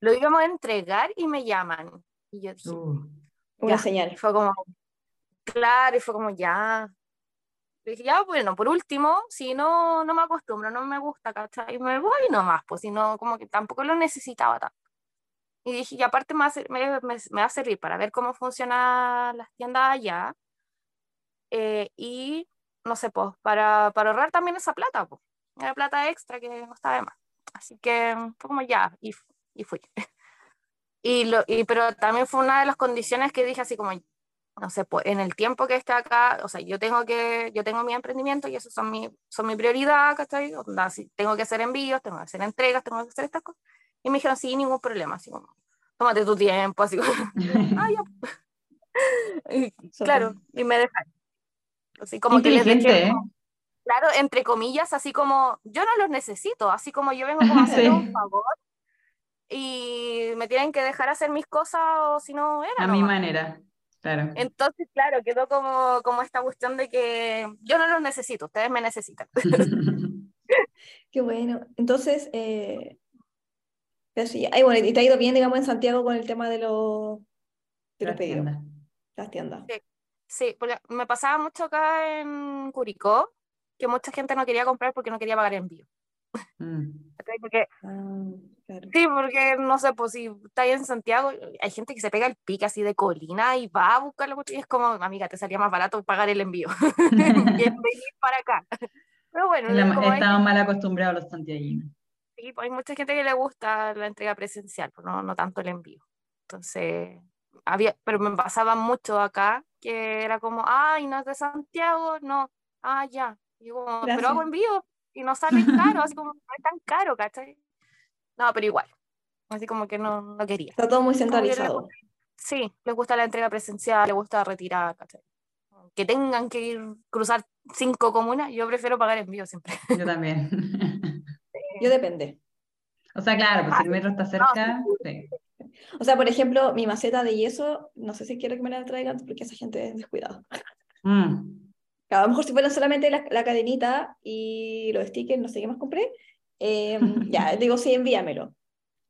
Lo íbamos a entregar y me llaman. Y yo dije, Uh, Una Ya. señal. y fue como, claro, y fue como, ya. Y dije, ya, bueno, por último, si no, no me acostumbro, no me gusta, ¿cachai? Y me voy nomás, pues, si no, como que tampoco lo necesitaba tanto. Y dije, y aparte me va a, ser- me, me- me va a servir para ver cómo funcionan las tiendas allá. eh, y, no sé, pues, para, para ahorrar también esa plata, pues. Era plata extra que no estaba de más. Así que fue como ya, y, y fui. <laughs> Y lo, y, pero también fue una de las condiciones que dije así como, no sé, pues en el tiempo que esté acá, o sea, yo tengo que, yo tengo mi emprendimiento y eso son mi, son mi prioridad, ¿cachai? Onda, si tengo que hacer envíos, tengo que hacer entregas, tengo que hacer estas cosas. Y me dijeron, sí, ningún problema, así como, tómate tu tiempo, así como, <laughs> ah, ya. <laughs> Y, claro, y me dejaron. Así como que les dejé, Inteligente, ¿eh? como- claro, entre comillas, así como, yo no los necesito, así como yo vengo como <laughs> a hacerles Sí. un favor y me tienen que dejar hacer mis cosas o si no era A mi manera. Claro. Entonces, claro, quedó como, como esta cuestión de que yo no los necesito, ustedes me necesitan. <laughs> Qué bueno. Entonces, eh, pero sí, ay, bueno, y te ha ido bien, digamos, en Santiago con el tema de los, de los pedidos, tiendas. las tiendas. Sí. Sí, porque me pasaba mucho acá en Curicó que mucha gente no quería comprar porque no quería pagar envío. Mm. Ah, claro. sí, porque no sé, pues si está ahí en Santiago, hay gente que se pega el pique así de colina y va a buscarlo y es como, amiga, te salía más barato pagar el envío <laughs> y venir para acá. Pero bueno, La- como hay, Estaban mal acostumbrados los santiaguinos. sí, pues hay mucha gente que le gusta la entrega presencial, pues no, no tanto el envío. Entonces, había, pero me pasaba mucho acá que era como, ay, no es de Santiago, no, ah, ya. Y como, pero hago envío y no sale <laughs> caro, así como, no es tan caro, ¿cachai? No, pero igual, así como que no, no quería. Está todo muy centralizado. Sí, les gusta la entrega presencial, les gusta retirar, ¿cachai? Que tengan que ir cruzar cinco comunas, yo prefiero pagar envío siempre. Yo también. <laughs> Yo depende. O sea, claro, pues Ah, si el metro está cerca, sí. O sea, por ejemplo, mi maceta de yeso, no sé si quiero que me la traigan porque esa gente es descuidada. Mm. <laughs> A lo mejor si fuera solamente la, la cadenita y los stickers, no sé qué más compré, eh, <laughs> ya, digo, sí, envíamelo.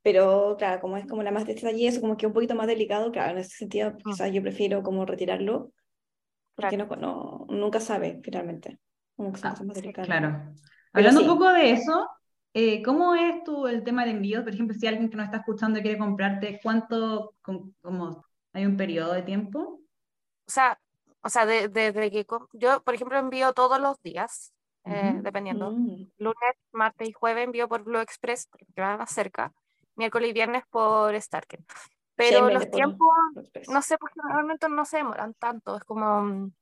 Pero claro, como es como la maceta de yeso, como que un poquito más delicado, claro, en ese sentido, Mm. quizás yo prefiero como retirarlo, porque Claro. no, no, nunca sabe finalmente. Como que Ah, más delicadas. Claro. Hablando sí. un poco de eso, eh, ¿cómo es tu, el tema de envíos? Por ejemplo, si alguien que nos está escuchando quiere comprarte, ¿cuánto, com- como, hay un periodo de tiempo? O sea, o sea, de- desde que yo, por ejemplo, envío todos los días, eh, dependiendo. Mm. Lunes, martes y jueves envío por Blue Express, porque queda más cerca. Miércoles y viernes por Starken. Pero los tiempos, no sé, porque normalmente no se demoran tanto. Es como mm,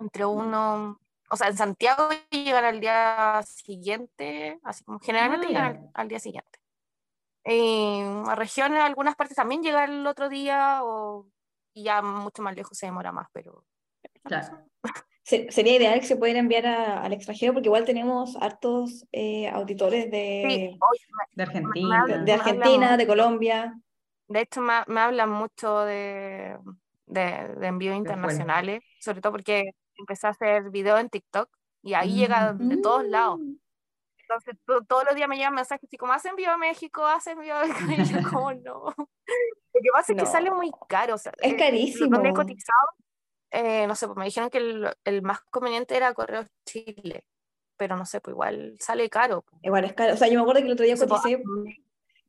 entre uno, o sea, en Santiago llegan al día siguiente, así como generalmente Ah, llegan al, al día siguiente. Y a regiones, algunas partes también llegan el otro día, o y ya mucho más lejos se demora más, pero Claro. <laughs> Se- Sería ideal que se pudiera enviar a- al extranjero porque igual tenemos hartos eh, auditores sí, de, hoy De de, Argentina. de me hablan Argentina, de. Colombia. De hecho, me, hablan mucho de, de, de envíos internacionales, sobre todo porque empecé a hacer videos en TikTok y ahí llega Mm. de todos lados. Mm. Entonces, to- todos los días me llegan mensajes así como, ¿has envío a México? ¿Has envío a México? <laughs> Y yo <laughs> como, no. Lo que pasa es que sale No. muy caro. O sea, Es eh, carísimo. Donde he cotizado, eh, no sé, pues me dijeron que el, el más conveniente era Correos Chile, pero no sé, pues igual sale caro. Igual es caro. O sea, yo me acuerdo que el otro día No coticé,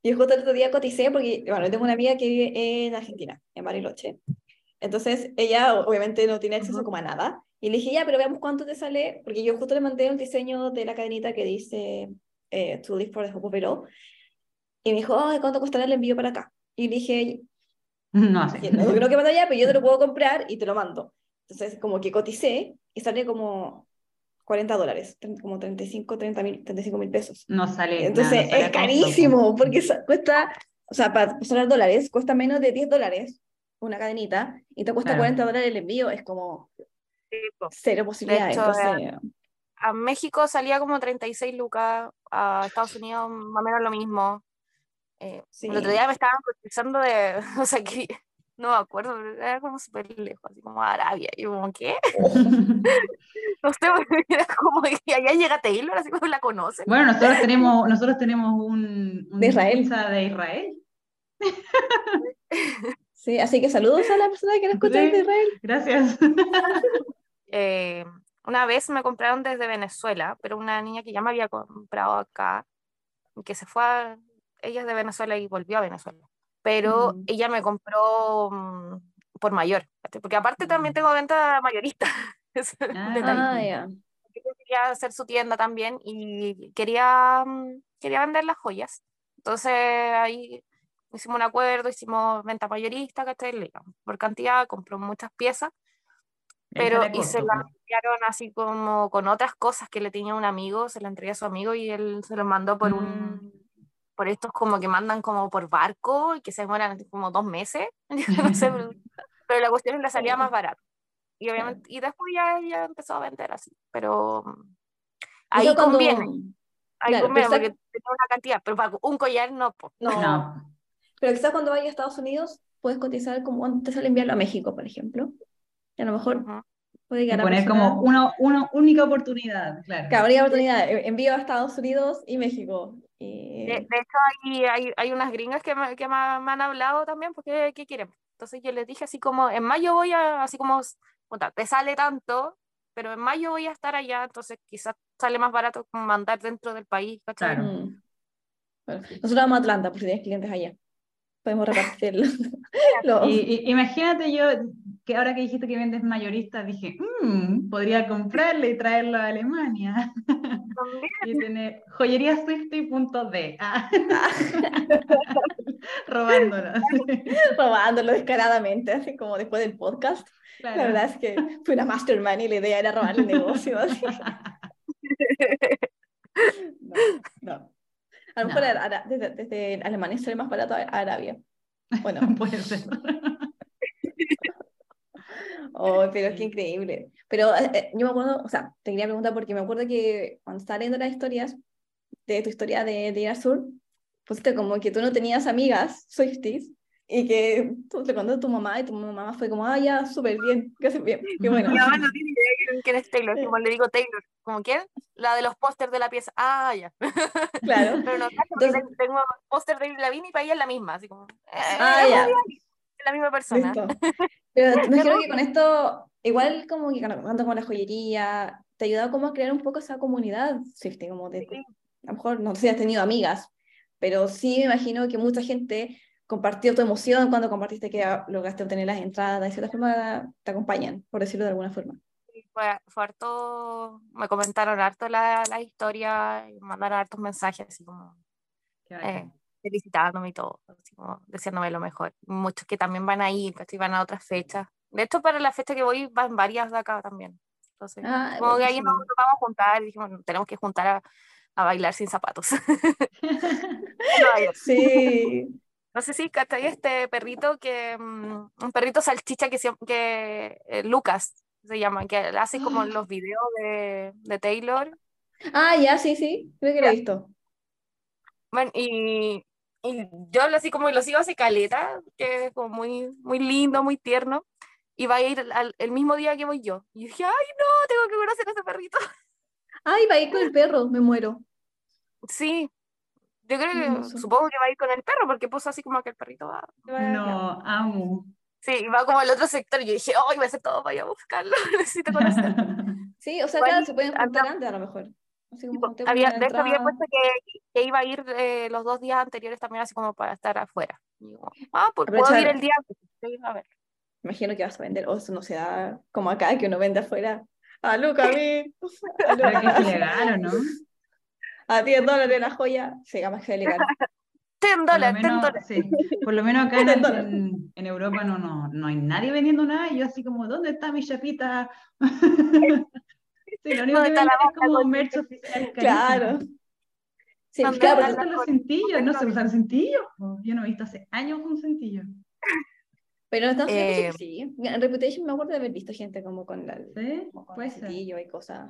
yo justo el otro día coticé porque, bueno, tengo una amiga que vive en Argentina, en Bariloche. Entonces, ella obviamente no tiene acceso Ujú. como a nada. Y le dije, ya, pero veamos cuánto te sale, porque yo justo le mandé un diseño de la cadenita que dice eh, To Live for the Hope of It All. Y me dijo, ay, ¿cuánto costará el envío para acá? Y le dije, <laughs> No sé. "Oye, no creo que mando allá, pero yo te lo puedo comprar y te lo mando. Entonces, como que coticé y sale como 40 dólares, como 35, 30 mil, 35 mil pesos. No sale. Entonces, nada, no sale es carísimo, porque cuesta, o sea, para sonar dólares, cuesta menos de 10 dólares una cadenita y te cuesta Claro. 40 dólares el envío, es como cero posibilidades. hecho, Entonces, A México salía como 36 lucas, a Estados Unidos más o menos lo mismo. Eh, Sí. El otro día me estaban cotizando de, <laughs> o sea, que no me acuerdo, pero era como súper lejos, así como Arabia. Y yo como, ¿qué? <laughs> No sé, <laughs> era como que allá llega Taylor, así como la conocen. Bueno, nosotros tenemos, nosotros tenemos un, un De Israel. de Israel. Sí, así que saludos a la persona que nos escucha Sí. desde Israel. Gracias. <laughs> Eh, una vez me compraron desde Venezuela, pero una niña que ya me había comprado acá, que se fue a, ella es de Venezuela y volvió a Venezuela. Pero Mm. ella me compró mm, por mayor, porque aparte también Mm. tengo venta mayorista. <laughs> Ah. Ah, ya. Yo quería hacer su tienda también y quería, mm, quería vender las joyas. Entonces ahí hicimos un acuerdo, hicimos venta mayorista, ¿cachai? Le- Por cantidad, compró muchas piezas pero y se la enviaron así como con otras cosas que le tenía un amigo, se la entregué a su amigo y él se los mandó por Mm. un por estos como que mandan como por barco y que se demoran como dos meses, yo <laughs> no sé, <laughs> pero, pero la cuestión es le salía más barato. Y obviamente, y después ya ella empezó a vender así, pero ahí Eso cuando- conviene, ahí claro, conviene porque tiene una cantidad, pero para un collar no, po. No, No. Pero quizás cuando vayas a Estados Unidos puedes cotizar como cuánto te sale enviarlo a México, por ejemplo. Y a lo mejor Ujú. puede Y que a la poner persona- como una, una única oportunidad, claro. que habría oportunidad, eh, envío a Estados Unidos y México. Y... De, de hecho, hay, hay, hay unas gringas que, me, que me, me han hablado también porque ¿qué quieren? Entonces yo les dije así como, en mayo voy a, así como te sale tanto, pero en mayo voy a estar allá, entonces quizás sale más barato mandar dentro del país, ¿cachai? Claro. Mm. Bueno, nosotros vamos a Atlanta por si tienes clientes allá. Podemos repartirlo. <laughs> Lo- Y, y- imagínate yo, que ahora que dijiste que vendes mayorista, dije, "Mm, podría comprarle y traerlo a Alemania. <laughs> Y tener joyeriaswifty.de. Ah. <laughs> Robándolo. robándolo descaradamente, así como después del podcast. La verdad es que fue una mastermind y la idea era robar el negocio. así. No, no. A lo mejor desde, desde Alemania sale más barato a Arabia. Bueno, <laughs> Puede ser. <laughs> oh, pero es que increíble. Pero eh, eh, yo me acuerdo, o sea, te quería preguntar porque me acuerdo que cuando estaba leyendo las historias de tu historia de, de ir al sur, pusiste como que tú no tenías amigas <laughs> Swifties y que tú le contaste a tu mamá y tu mamá fue como, ah, ya, súper bien, que haces bien, <laughs> qué bueno. Mi mamá no tiene idea quién- es Taylor, como le digo Taylor, ¿como quién? La de los pósters de la pieza. Ah, ya. <laughs> Claro. Pero no, Entonces- tengo póster de Lavigne y para ella es la misma, así como. eh, Ah, ya. Es la misma persona. Listo. Pero <laughs> me imagino que con esto, igual como que cuando con la joyería, te ha ayudado como a crear un poco esa comunidad, Swiftie, como de, Sí. a lo mejor no sé si has tenido amigas, pero sí me imagino que mucha gente compartió tu emoción cuando compartiste que lograste obtener las entradas, de cierta forma te acompañan, por decirlo de alguna forma. Fue, fue harto, me comentaron harto la, la historia, y mandaron hartos mensajes, así como eh, felicitándome y todo, así como deseándome lo mejor. Muchos que también van a ir, ¿cachai? van a otras fechas. De hecho, para la fecha que voy van varias de acá también. Entonces, Ah, como que ahí nos, nos vamos a juntar y dijimos, "No, tenemos que juntar a, a bailar sin zapatos. <laughs> <laughs> Sí, No sé si cachai este perrito que, mm, un perrito salchicha que, se- que eh, Lucas se llama, que hace como <gasps> los videos de, de Taylor. ah, ya, sí, sí, creo que lo he visto. Bueno, y, y yo lo así como lo sigo así caleta, que es como muy, muy lindo, muy tierno, y va a ir al- el mismo día que voy yo. Y dije, ay no, tengo que conocer a ese perrito. Ay, va a ir con el perro, me muero. Sí, yo creo que, supongo que va a ir con el perro, porque puso así como que el perrito va. va- No, amo. Sí, y va como al otro sector, y yo dije, ay, voy a hacer todo para ir a buscarlo, <laughs> necesito conocerlo. <laughs> Sí, o sea, claro, se pueden juntar antes a lo mejor. Así como Tipo, juntémonos había, de hecho había puesto que, que iba a ir eh, los dos días anteriores también así como para estar afuera. Y yo, ah, pues puedo ir el día antes. sí, A ver. Imagino que vas a vender, o eso no se da como acá, que uno vende afuera. A Luca, a mí. <laughs> A, que es Luca. ilegal, ¿o no? A 10 dólares la joya. Sí, más que legal. 10 Por lo dólares, 10 menos, dólares. sí, por lo menos acá <laughs> en, en- Europa no, no, no hay nadie vendiendo nada y yo así como, ¿dónde está mi chapita? <laughs> Sí, lo único ¿Dónde que está la venden es como con- merch oficial Claro. Sí, ¿Dónde claro, los cintillos, no se usan cintillos. Yo no he visto hace años un cintillo. pero en Estados Unidos Eh, sí. En Reputation me acuerdo de haber visto gente como con la ¿Sí? como con el ser. cintillo y cosas.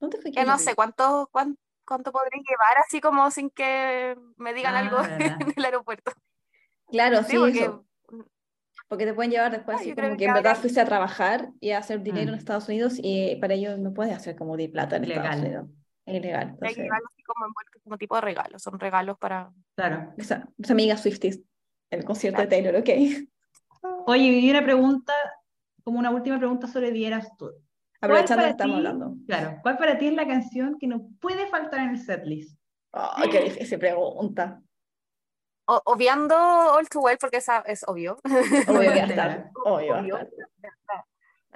¿Dónde fue que Ya lo no sé cuánto, cuánto, cuánto podré llevar así como sin que me digan Ah, algo verdad. <laughs> en el aeropuerto. Claro, sí, Sí, porque eso. Porque te pueden llevar después Ah, así como que que en verdad fuiste a trabajar y a hacer dinero en Mm. Estados Unidos y para ello no puedes hacer como de plata en Estados Ilegal. Unidos. Es ilegal. Entonces, así como como tipo de regalos. Son regalos para. Claro. esa, esa amiga Swifties, el concierto de Taylor, ok. Oye, y una pregunta, como una última pregunta sobre The Eras Tour. Aprovechando para que estamos ti? hablando. Claro, ¿cuál para ti es la canción que no puede faltar en el setlist? Oh, qué difícil pregunta. o- obviando All Too Well, porque esa es obvio. Obvio va a estar. Obvio va a Obvio.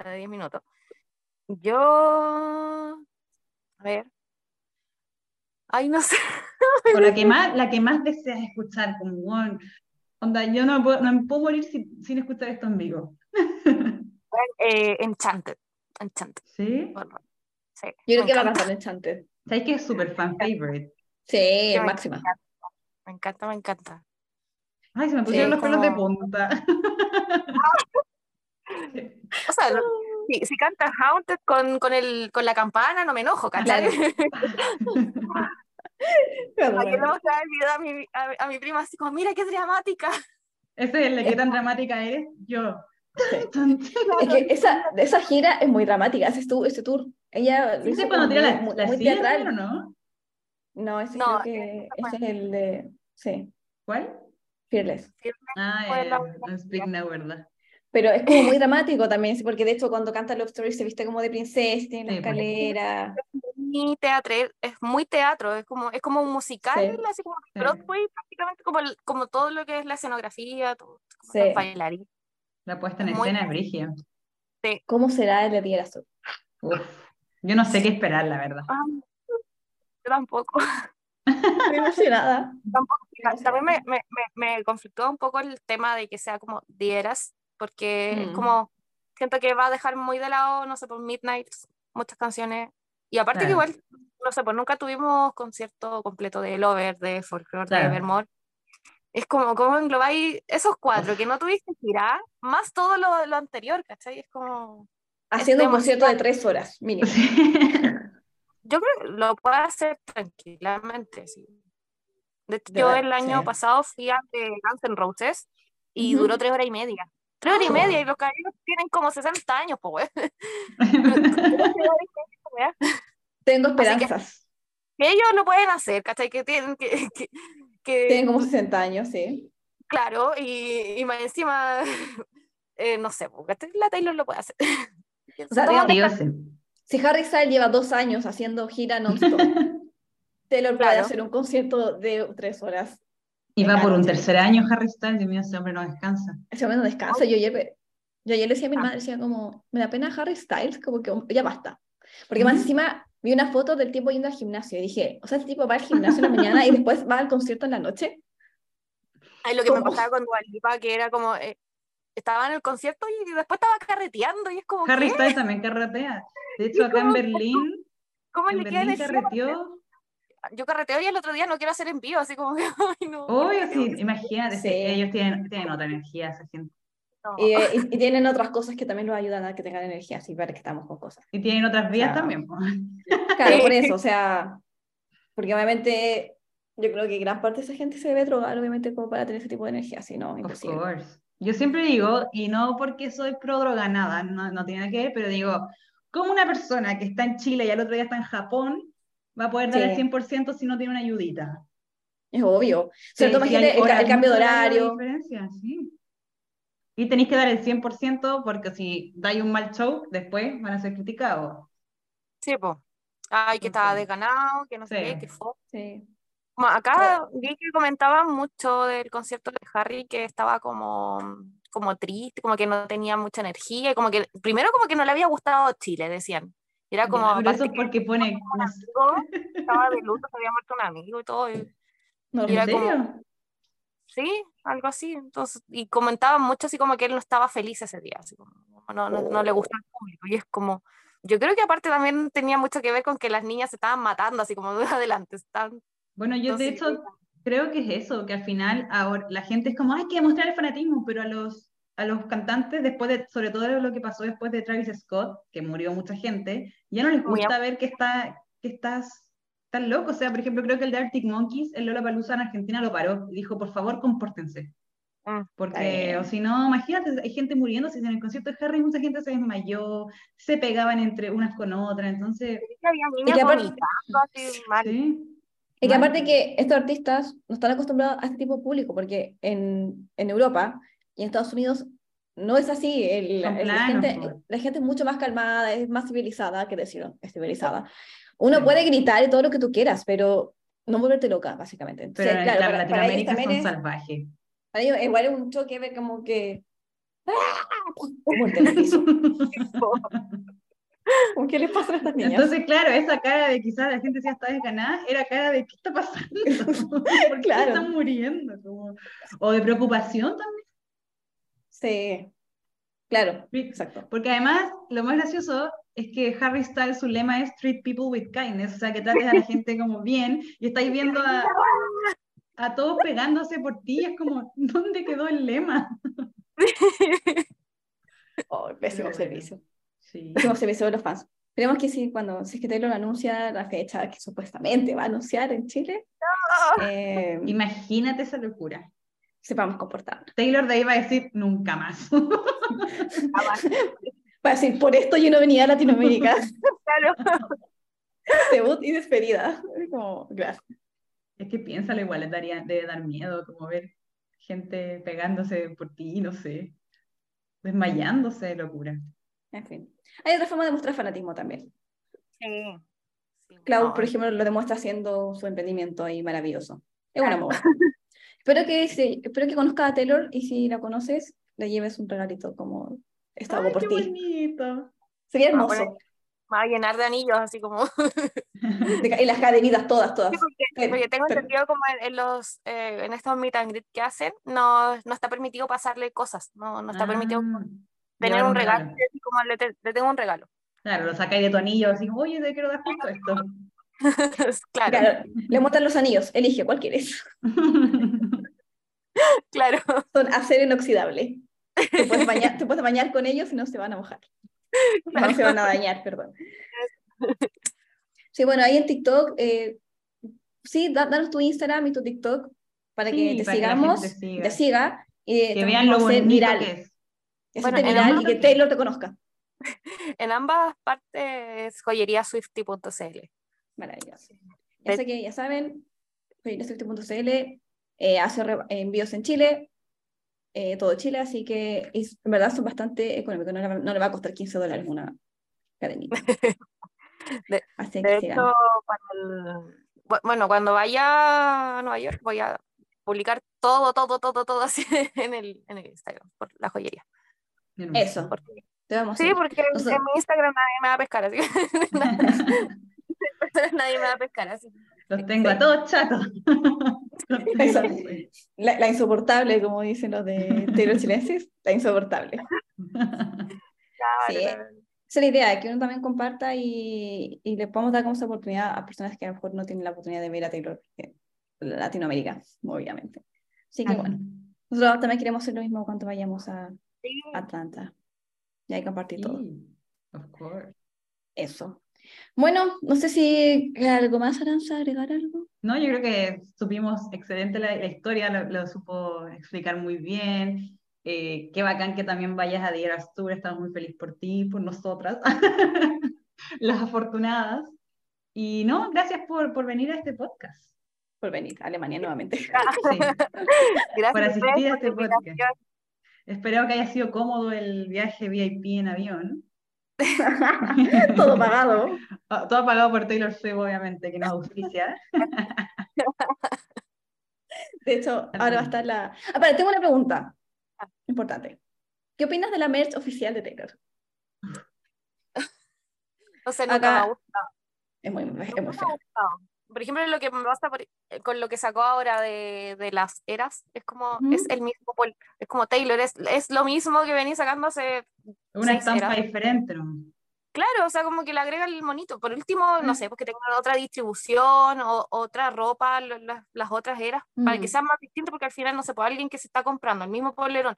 de 10 minutos. Yo. A ver. Ay, no sé. <laughs> O la que más, la que más deseas escuchar, como, bueno, onda, yo no, puedo, no me puedo morir sin, sin escuchar esto en vivo. <laughs> Eh, Enchanted. Enchanted. ¿Sí? Bueno, sí, Yo creo que va a cantar Enchanted. ¿Sabes que es súper fan favorite? Sí, me máxima. Me encanta, me encanta. Ay, se me pusieron Sí, los pelos de punta. <laughs> O sea, lo- si, si canta Haunted con, con, el, con la campana, no me enojo, ¿cachai? Ayer <laughs> <laughs> le mostraba el video a mi, a, a mi prima así como, mira qué dramática. Ese es el de qué tan dramática eres. Yo. Sí. <laughs> Es que esa, esa gira es muy dramática, ese, tu, ese tour. Ella lo ¿Ese hizo es cuando tira muy, la, muy- la muy silla teatral. no? No, ese No, creo que ese es el de, sí, ¿Cuál? Fearless. Ah, última no Speak Now, ¿verdad? Pero es como muy dramático también, sí, porque de hecho cuando canta Love Story se viste como de princesa, tiene la Sí, escalera. muy teatro, es muy teatro, es como, es como un musical, Sí. así como Sí. Broadway, prácticamente como, como todo lo que es la escenografía, todo, como Sí. los bailarines. La puesta en Muy- escena es brígida. ¿Cómo será el de Tierra Azul? Uf, yo no sé qué esperar, la verdad. Ay, yo tampoco. Estoy emocionada. También me, me, me, me conflictó un poco el tema de que sea como dieras, porque es Mm. como, siento que va a dejar muy de lado, no sé, por Midnight, muchas canciones. Y aparte que igual, no sé, pues nunca tuvimos concierto completo de Lover, de Folklore, de Claro. Es como, como englobáis esos cuatro que no tuviste girar, más todo lo, lo anterior, ¿cachai? Es como, Haciendo un concierto de tres horas, mínimo. <laughs> yo creo que lo puede hacer tranquilamente, sí. De hecho, De yo verdad, el año sí. pasado fui a de Guns N' Roses y duró tres horas y media. Tres horas y Oh. media y los caballeros tienen como 60 años, pues, <laughs> <laughs> Tengo que- esperanzas. que ellos lo pueden hacer, ¿cachai? Que tienen que, que, que- Tienen como 60 años, sí. claro, y, y más encima, <laughs> eh, no sé, ¿cachai? la Taylor lo puede hacer. <laughs> O sea, digamos, Sí, yo sé. Si Harry Styles lleva dos años haciendo gira non-stop, <laughs> Taylor puede Claro. hacer un concierto de tres horas. Y va por un tercer año Harry Styles, Dios mío, ese hombre no descansa. Ese hombre no descansa. Yo ayer, yo ayer le decía a mi Ah. madre, decía como, me da pena Harry Styles, como que ya basta. Porque más encima vi una foto del tipo yendo al gimnasio y dije, o sea, este tipo va al gimnasio en la mañana y después va al concierto en la noche. Ay, lo que me pasaba con Dua Lipa, que era como, eh, estaba en el concierto y después estaba carreteando y es como, Harry. Styles también carretea. De hecho, acá en Berlín, ¿Cómo en le queda Berlín carreteó. Yo carreteo y el otro día no quiero hacer envío, así como que, ay, no. Obvio, ¿por qué sí, tengo que- imagínate, sí, ellos tienen, tienen otra energía, esa gente. No. Y, y- y tienen otras cosas que también los ayudan a que tengan energía, así para que estamos con cosas. Y tienen otras vías sea, también. Claro, por eso, o <laughs> sea, porque obviamente yo creo que gran parte de esa gente se debe drogar, obviamente, como para tener ese tipo de energía, si no, Of imposible. course. Yo siempre digo, y no porque soy pro droga, nada, no, no tiene nada que ver, pero digo, ¿cómo una persona que está en Chile y al otro día está en Japón va a poder dar Sí. el 100% si no tiene una ayudita? Es obvio. Sobre todo, Sí, sí hay imagínate el, el cambio de horario. sí. Y tenéis que dar el 100% porque si dais un mal show, después van a ser criticados. Sí, pues. Ay, que estaba desganado, que no sé Sí. qué, que fue. Sí. Acá vi que comentaban mucho del concierto de Harry que estaba como, como triste, como que no tenía mucha energía, y como que primero como que no le había gustado Chile, decían. Era como, pero eso es que porque pone... sé, amigo, estaba de luto, se había muerto un amigo y todo. y- <laughs> No Y ¿En era sé. como- serio? Sí, algo así. Entonces, y comentaban mucho así como que él no estaba feliz ese día, así como, no, no, no le gustó el público. Y es como, yo creo que aparte también tenía mucho que ver con que las niñas se estaban matando, así como de <laughs> adelante, estaban Bueno, yo de Entonces, hecho creo que es eso, que al final ahora la gente es como, hay que demostrar el fanatismo, pero a los, a los cantantes, después de, sobre todo lo que pasó después de Travis Scott, que murió mucha gente, ya no les Muy gusta ver que, está, que estás tan loco. O sea, por ejemplo, creo que el de Arctic Monkeys, el Lollapalooza en Argentina lo paró y dijo, por favor, compórtense. Mm, Porque, o si no, imagínate, hay gente muriéndose en el concierto de Harry, mucha gente se desmayó, se pegaban entre unas con otras, entonces, niñas que aparte- vomitando así mal. sí. Y que aparte que estos artistas no están acostumbrados a este tipo de público, porque en, en Europa y en Estados Unidos no es así. El- el- la, planos, gente, pues. la gente es mucho más calmada, es más civilizada, que decirlo, es civilizada. Uno Sí. puede gritar y todo lo que tú quieras, pero no volverte loca, básicamente. Entonces, Pero claro, claro, para, para ellos Latinoamérica son es, salvajes. para ellos igual es un choque ver como que... ¡Ah! Muerte en el piso. ¿Cómo ¿Qué le pasa a estas niñas? Entonces, claro, esa cara de quizás la gente ya está desganada, era cara de ¿qué está pasando? <laughs> ¿Por qué Claro. están muriendo? Como- O de preocupación también. Sí, claro, exacto. Porque además, lo más gracioso es que Harry Styles, su lema es treat people with kindness, o sea, que trates a la gente como bien, y estáis viendo a, a todos pegándose por ti, es como, ¿dónde quedó el lema? <laughs> Oh, pésimo servicio. Sí. Pésimo servicio de los fans. Esperemos que sí, cuando, si es que Taylor anuncia la fecha que supuestamente va a anunciar en Chile, eh, Imagínate esa locura. sepamos comportarnos. Taylor de ahí va a decir, nunca más. <laughs> Para decir, por esto yo no venía a Latinoamérica. <laughs> Claro. <laughs> Debut y despedida. Es Como, gracias. Es que piénsalo igual, les daría, debe dar miedo como ver gente pegándose por ti, no sé. desmayándose de locura. En fin. Hay otra forma de mostrar fanatismo también. Sí. Sí, Clau, no, por ejemplo, lo demuestra haciendo su emprendimiento ahí maravilloso. Es un Claro. amor. espero, que, sí, espero que conozcas a Taylor y si la conoces, le lleves un regalito como esta hago por qué ti. bonito. Sería hermoso. Me va a llenar de anillos, así como. <laughs> Y las cadenitas todas, todas. Sí, porque, Pero- porque tengo pero- entendido como en, en los eh, en estos meet and greet que hacen, no, no está permitido pasarle cosas, no, no está permitido Ah, tener un regalo, así como le, te- le tengo un regalo. Claro, lo sacáis de tu anillo, así, oye, te quiero dar justo esto. <laughs> claro, Claro, le muestran los anillos, elige cuál quieres. <laughs> claro. Son acero inoxidable. Te puedes, <laughs> bañar, te puedes bañar con ellos y no se van a mojar. <laughs> No se van a dañar, perdón. Sí, bueno, ahí en TikTok, eh, sí, da- danos tu Instagram y tu TikTok para que Sí, te para que sigamos, te siga. te siga y que te vean lo bonito viral. que es. Que Bueno, viral y ambas- que Taylor te conozca. <laughs> En ambas partes, joyeriaswifty.cl. Maravilloso. De- Así que ya saben, joyeriaswifty.cl eh, hace re- envíos en Chile, eh, todo Chile, así que es- en verdad son bastante económicos, no, le va- no le va a costar 15 dólares una cadenita. <laughs> De- así De que sigan. hecho, cuando, el- bu- bueno, cuando vaya a Nueva York voy a publicar todo, todo, todo, todo así <laughs> en el, en el Instagram, por la joyería. Eso, Porque- sí, porque en, mi Instagram nadie me va a pescar, así <laughs> nadie me va a pescar, así. <laughs> Los tengo a todos chatos. La, la insoportable, como dicen los de Taylor Chilensis, la insoportable. Claro, Sí. Esa es la idea, que uno también comparta y, y le podamos dar como esa oportunidad a personas que a lo mejor no tienen la oportunidad de ver a Taylor en Latinoamérica, obviamente. Así que bueno, nosotros también queremos hacer lo mismo cuando vayamos a. Atlanta. Y ahí compartir todo. Sí, of course. Eso. Bueno, no sé si hay algo más, Aranza, agregar algo. No, yo creo que supimos excelente la, la historia, lo, lo supo explicar muy bien. Eh, qué bacán que también vayas a The Eras Tour, estamos muy felices por ti, por nosotras, <laughs> las afortunadas. Y no, gracias por, por venir a este podcast. Por venir a Alemania nuevamente. Sí, <laughs> Gracias por asistir a este podcast. Espero que haya sido cómodo el viaje VIP en avión. <laughs> todo pagado. <laughs> Ah, Todo pagado por Taylor Swift, obviamente, que nos auspicia. <laughs> De hecho, ahora va a estar la... Ah, para, tengo una pregunta importante. ¿Qué opinas de la merch oficial de Taylor? No sé, nunca Acá- me ha gustado. Es muy, es muy gustado. Por ejemplo, lo que me pasa por- eh, con lo que sacó ahora de, de las eras, es como, es el mismo, es como Taylor, es, es lo mismo que venía sacando hace Una estampa diferente, ¿no? Claro, o sea, como que le agrega el monito. Por último, no Mm. sé, porque tengan otra distribución o otra ropa, las, las otras eras, para que Mm. sean más distintos, porque al final, no sé, pues alguien que se está comprando el mismo polerón,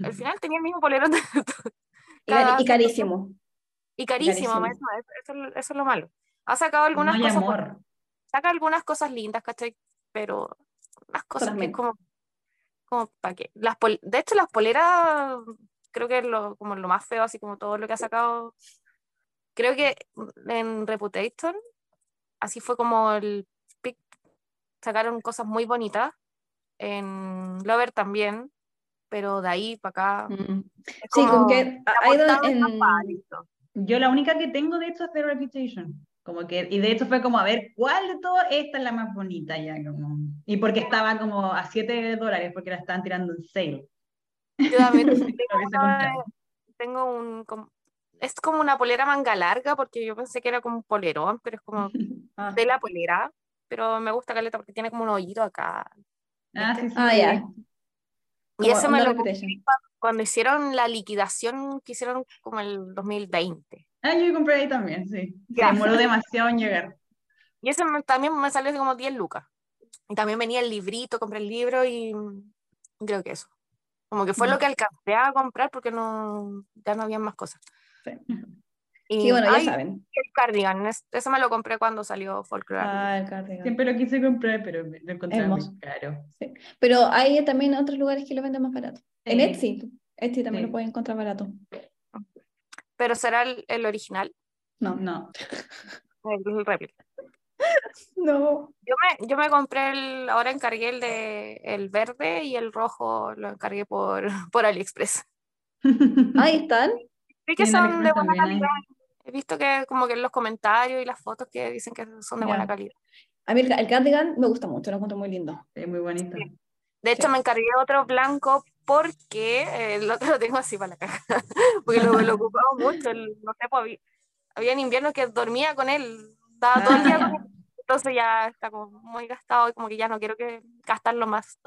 al Ujú. final tenía el mismo polerón de <laughs> Y, cada- cari- y carísimo. y carísimo, carísimo. eso, eso- eso es lo- malo. Ha sacado algunas cosas, amor. saca algunas cosas lindas, ¿cachai? Pero unas cosas que es como, como para qué. Las de hecho, las poleras creo que es lo, como lo más feo, así como todo lo que ha sacado. Creo que en Reputation, así fue como el pic, sacaron cosas muy bonitas. En Lover también, pero de ahí para acá. Mm. es Sí, como como que la ha ido portada en... estampada, listo. Yo la única que tengo de hecho es The Reputation. Como que, y de hecho fue como, a ver, ¿cuál de todas? Esta es la más bonita ya, como. Y porque estaba como a 7 dólares, porque la estaban tirando en sale. Yo también <laughs> tengo, una un, como- es como una polera manga larga, porque yo pensé que era como un polerón, pero es como <laughs> Ah, de la polera, pero me gusta caleta porque tiene como un hoyito acá. Ah, sí, sí. Ah, ya. Y ese me lo cuando hicieron la liquidación que hicieron como el 2020. Ah, yo compré ahí también, sí. Se demoró demasiado en llegar. Y ese me- también me salió como 10 lucas. Y también venía el librito, compré el libro y creo que eso. Como que fue lo que alcancé a comprar porque no, ya no había más cosas. Sí. Y, Sí, bueno, ya ay, saben. el cardigan, es- eso me lo compré cuando salió Folklore. Ah, el cardigan. Siempre lo quise comprar, pero lo encontré Hermoso. muy caro. Pero hay también otros lugares que lo venden más barato. En Sí. Etsy. Etsy también Sí. lo pueden encontrar barato. Pero será el, el original, No. No. el réplica. <laughs> No. Yo me, yo me compré el, ahora encargué el de el verde y el rojo lo encargué por, <laughs> por AliExpress. <laughs> Ahí están. Sí que son de buena también hay. calidad. He visto que como que en los comentarios y las fotos que dicen que son de Ya. buena calidad. A mí el, el cardigan me gusta mucho, lo encuentro muy lindo. Es muy bonito. Sí. De hecho, Sí. me encargué otro blanco porque eh, el otro lo tengo así para la caja. porque lo, lo ocupaba mucho. el- no sé, pues, había, había en invierno que dormía con él. Estaba todo el día con él. <laughs> Entonces ya está como muy gastado y como que ya no quiero que gastarlo más.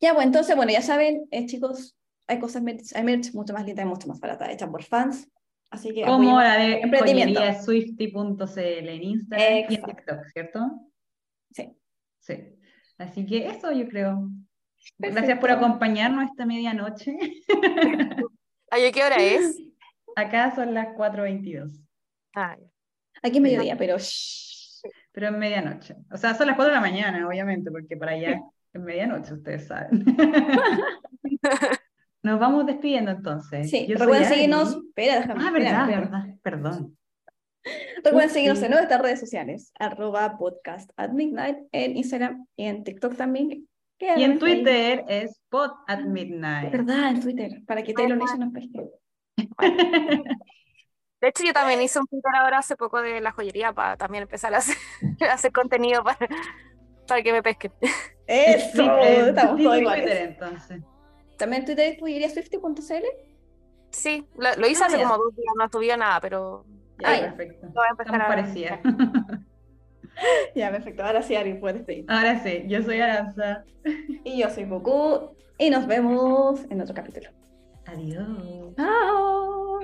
Ya, bueno, entonces, bueno, ya saben, eh, chicos, hay cosas, merch, hay merch mucho más linda y mucho más barata, hecha por fans. Así que Como la de emprendimiento. swifty.cl en Instagram y en Exacto. TikTok, ¿cierto? Sí. Sí. Así que eso yo creo. Gracias Perfecto. por acompañarnos esta medianoche. <laughs> Ay, ¿qué hora es? Acá son las 4.22, Ah, ya. Aquí es mediodía, pero shh. pero en medianoche. O sea, son las 4 de la mañana, obviamente, porque para allá es medianoche, ustedes saben. <laughs> Nos vamos despidiendo entonces. Sí, Yo recuerden seguirnos. Espera, déjame. Ah, verdad, espera. verdad, perdón. Recuerden seguirnos en nuestras redes sociales, arroba podcast at midnight, en Instagram y en TikTok también. Y en ahí. Twitter es pod at Es midnight. verdad, en Twitter, para que Taylor Nation nos pesque. <laughs> De hecho, yo también hice un Twitter ahora hace poco de la joyería para también empezar a hacer, <laughs> a hacer contenido para, para que me pesquen. Eso, Eh, estamos todos. Twitter entonces. También Twitter joyería swifty.cl. Sí, lo, lo hice Ah, hace ya. como dos días, no subía nada, pero Ya, ya. perfecto. voy a empezar a parecidas. <laughs> Ya, perfecto. Ahora sí, Ari, puedes despedir. Ahora sí, yo soy Aranza. Y yo soy Goku. Y nos vemos en otro capítulo. Adiós. Chao.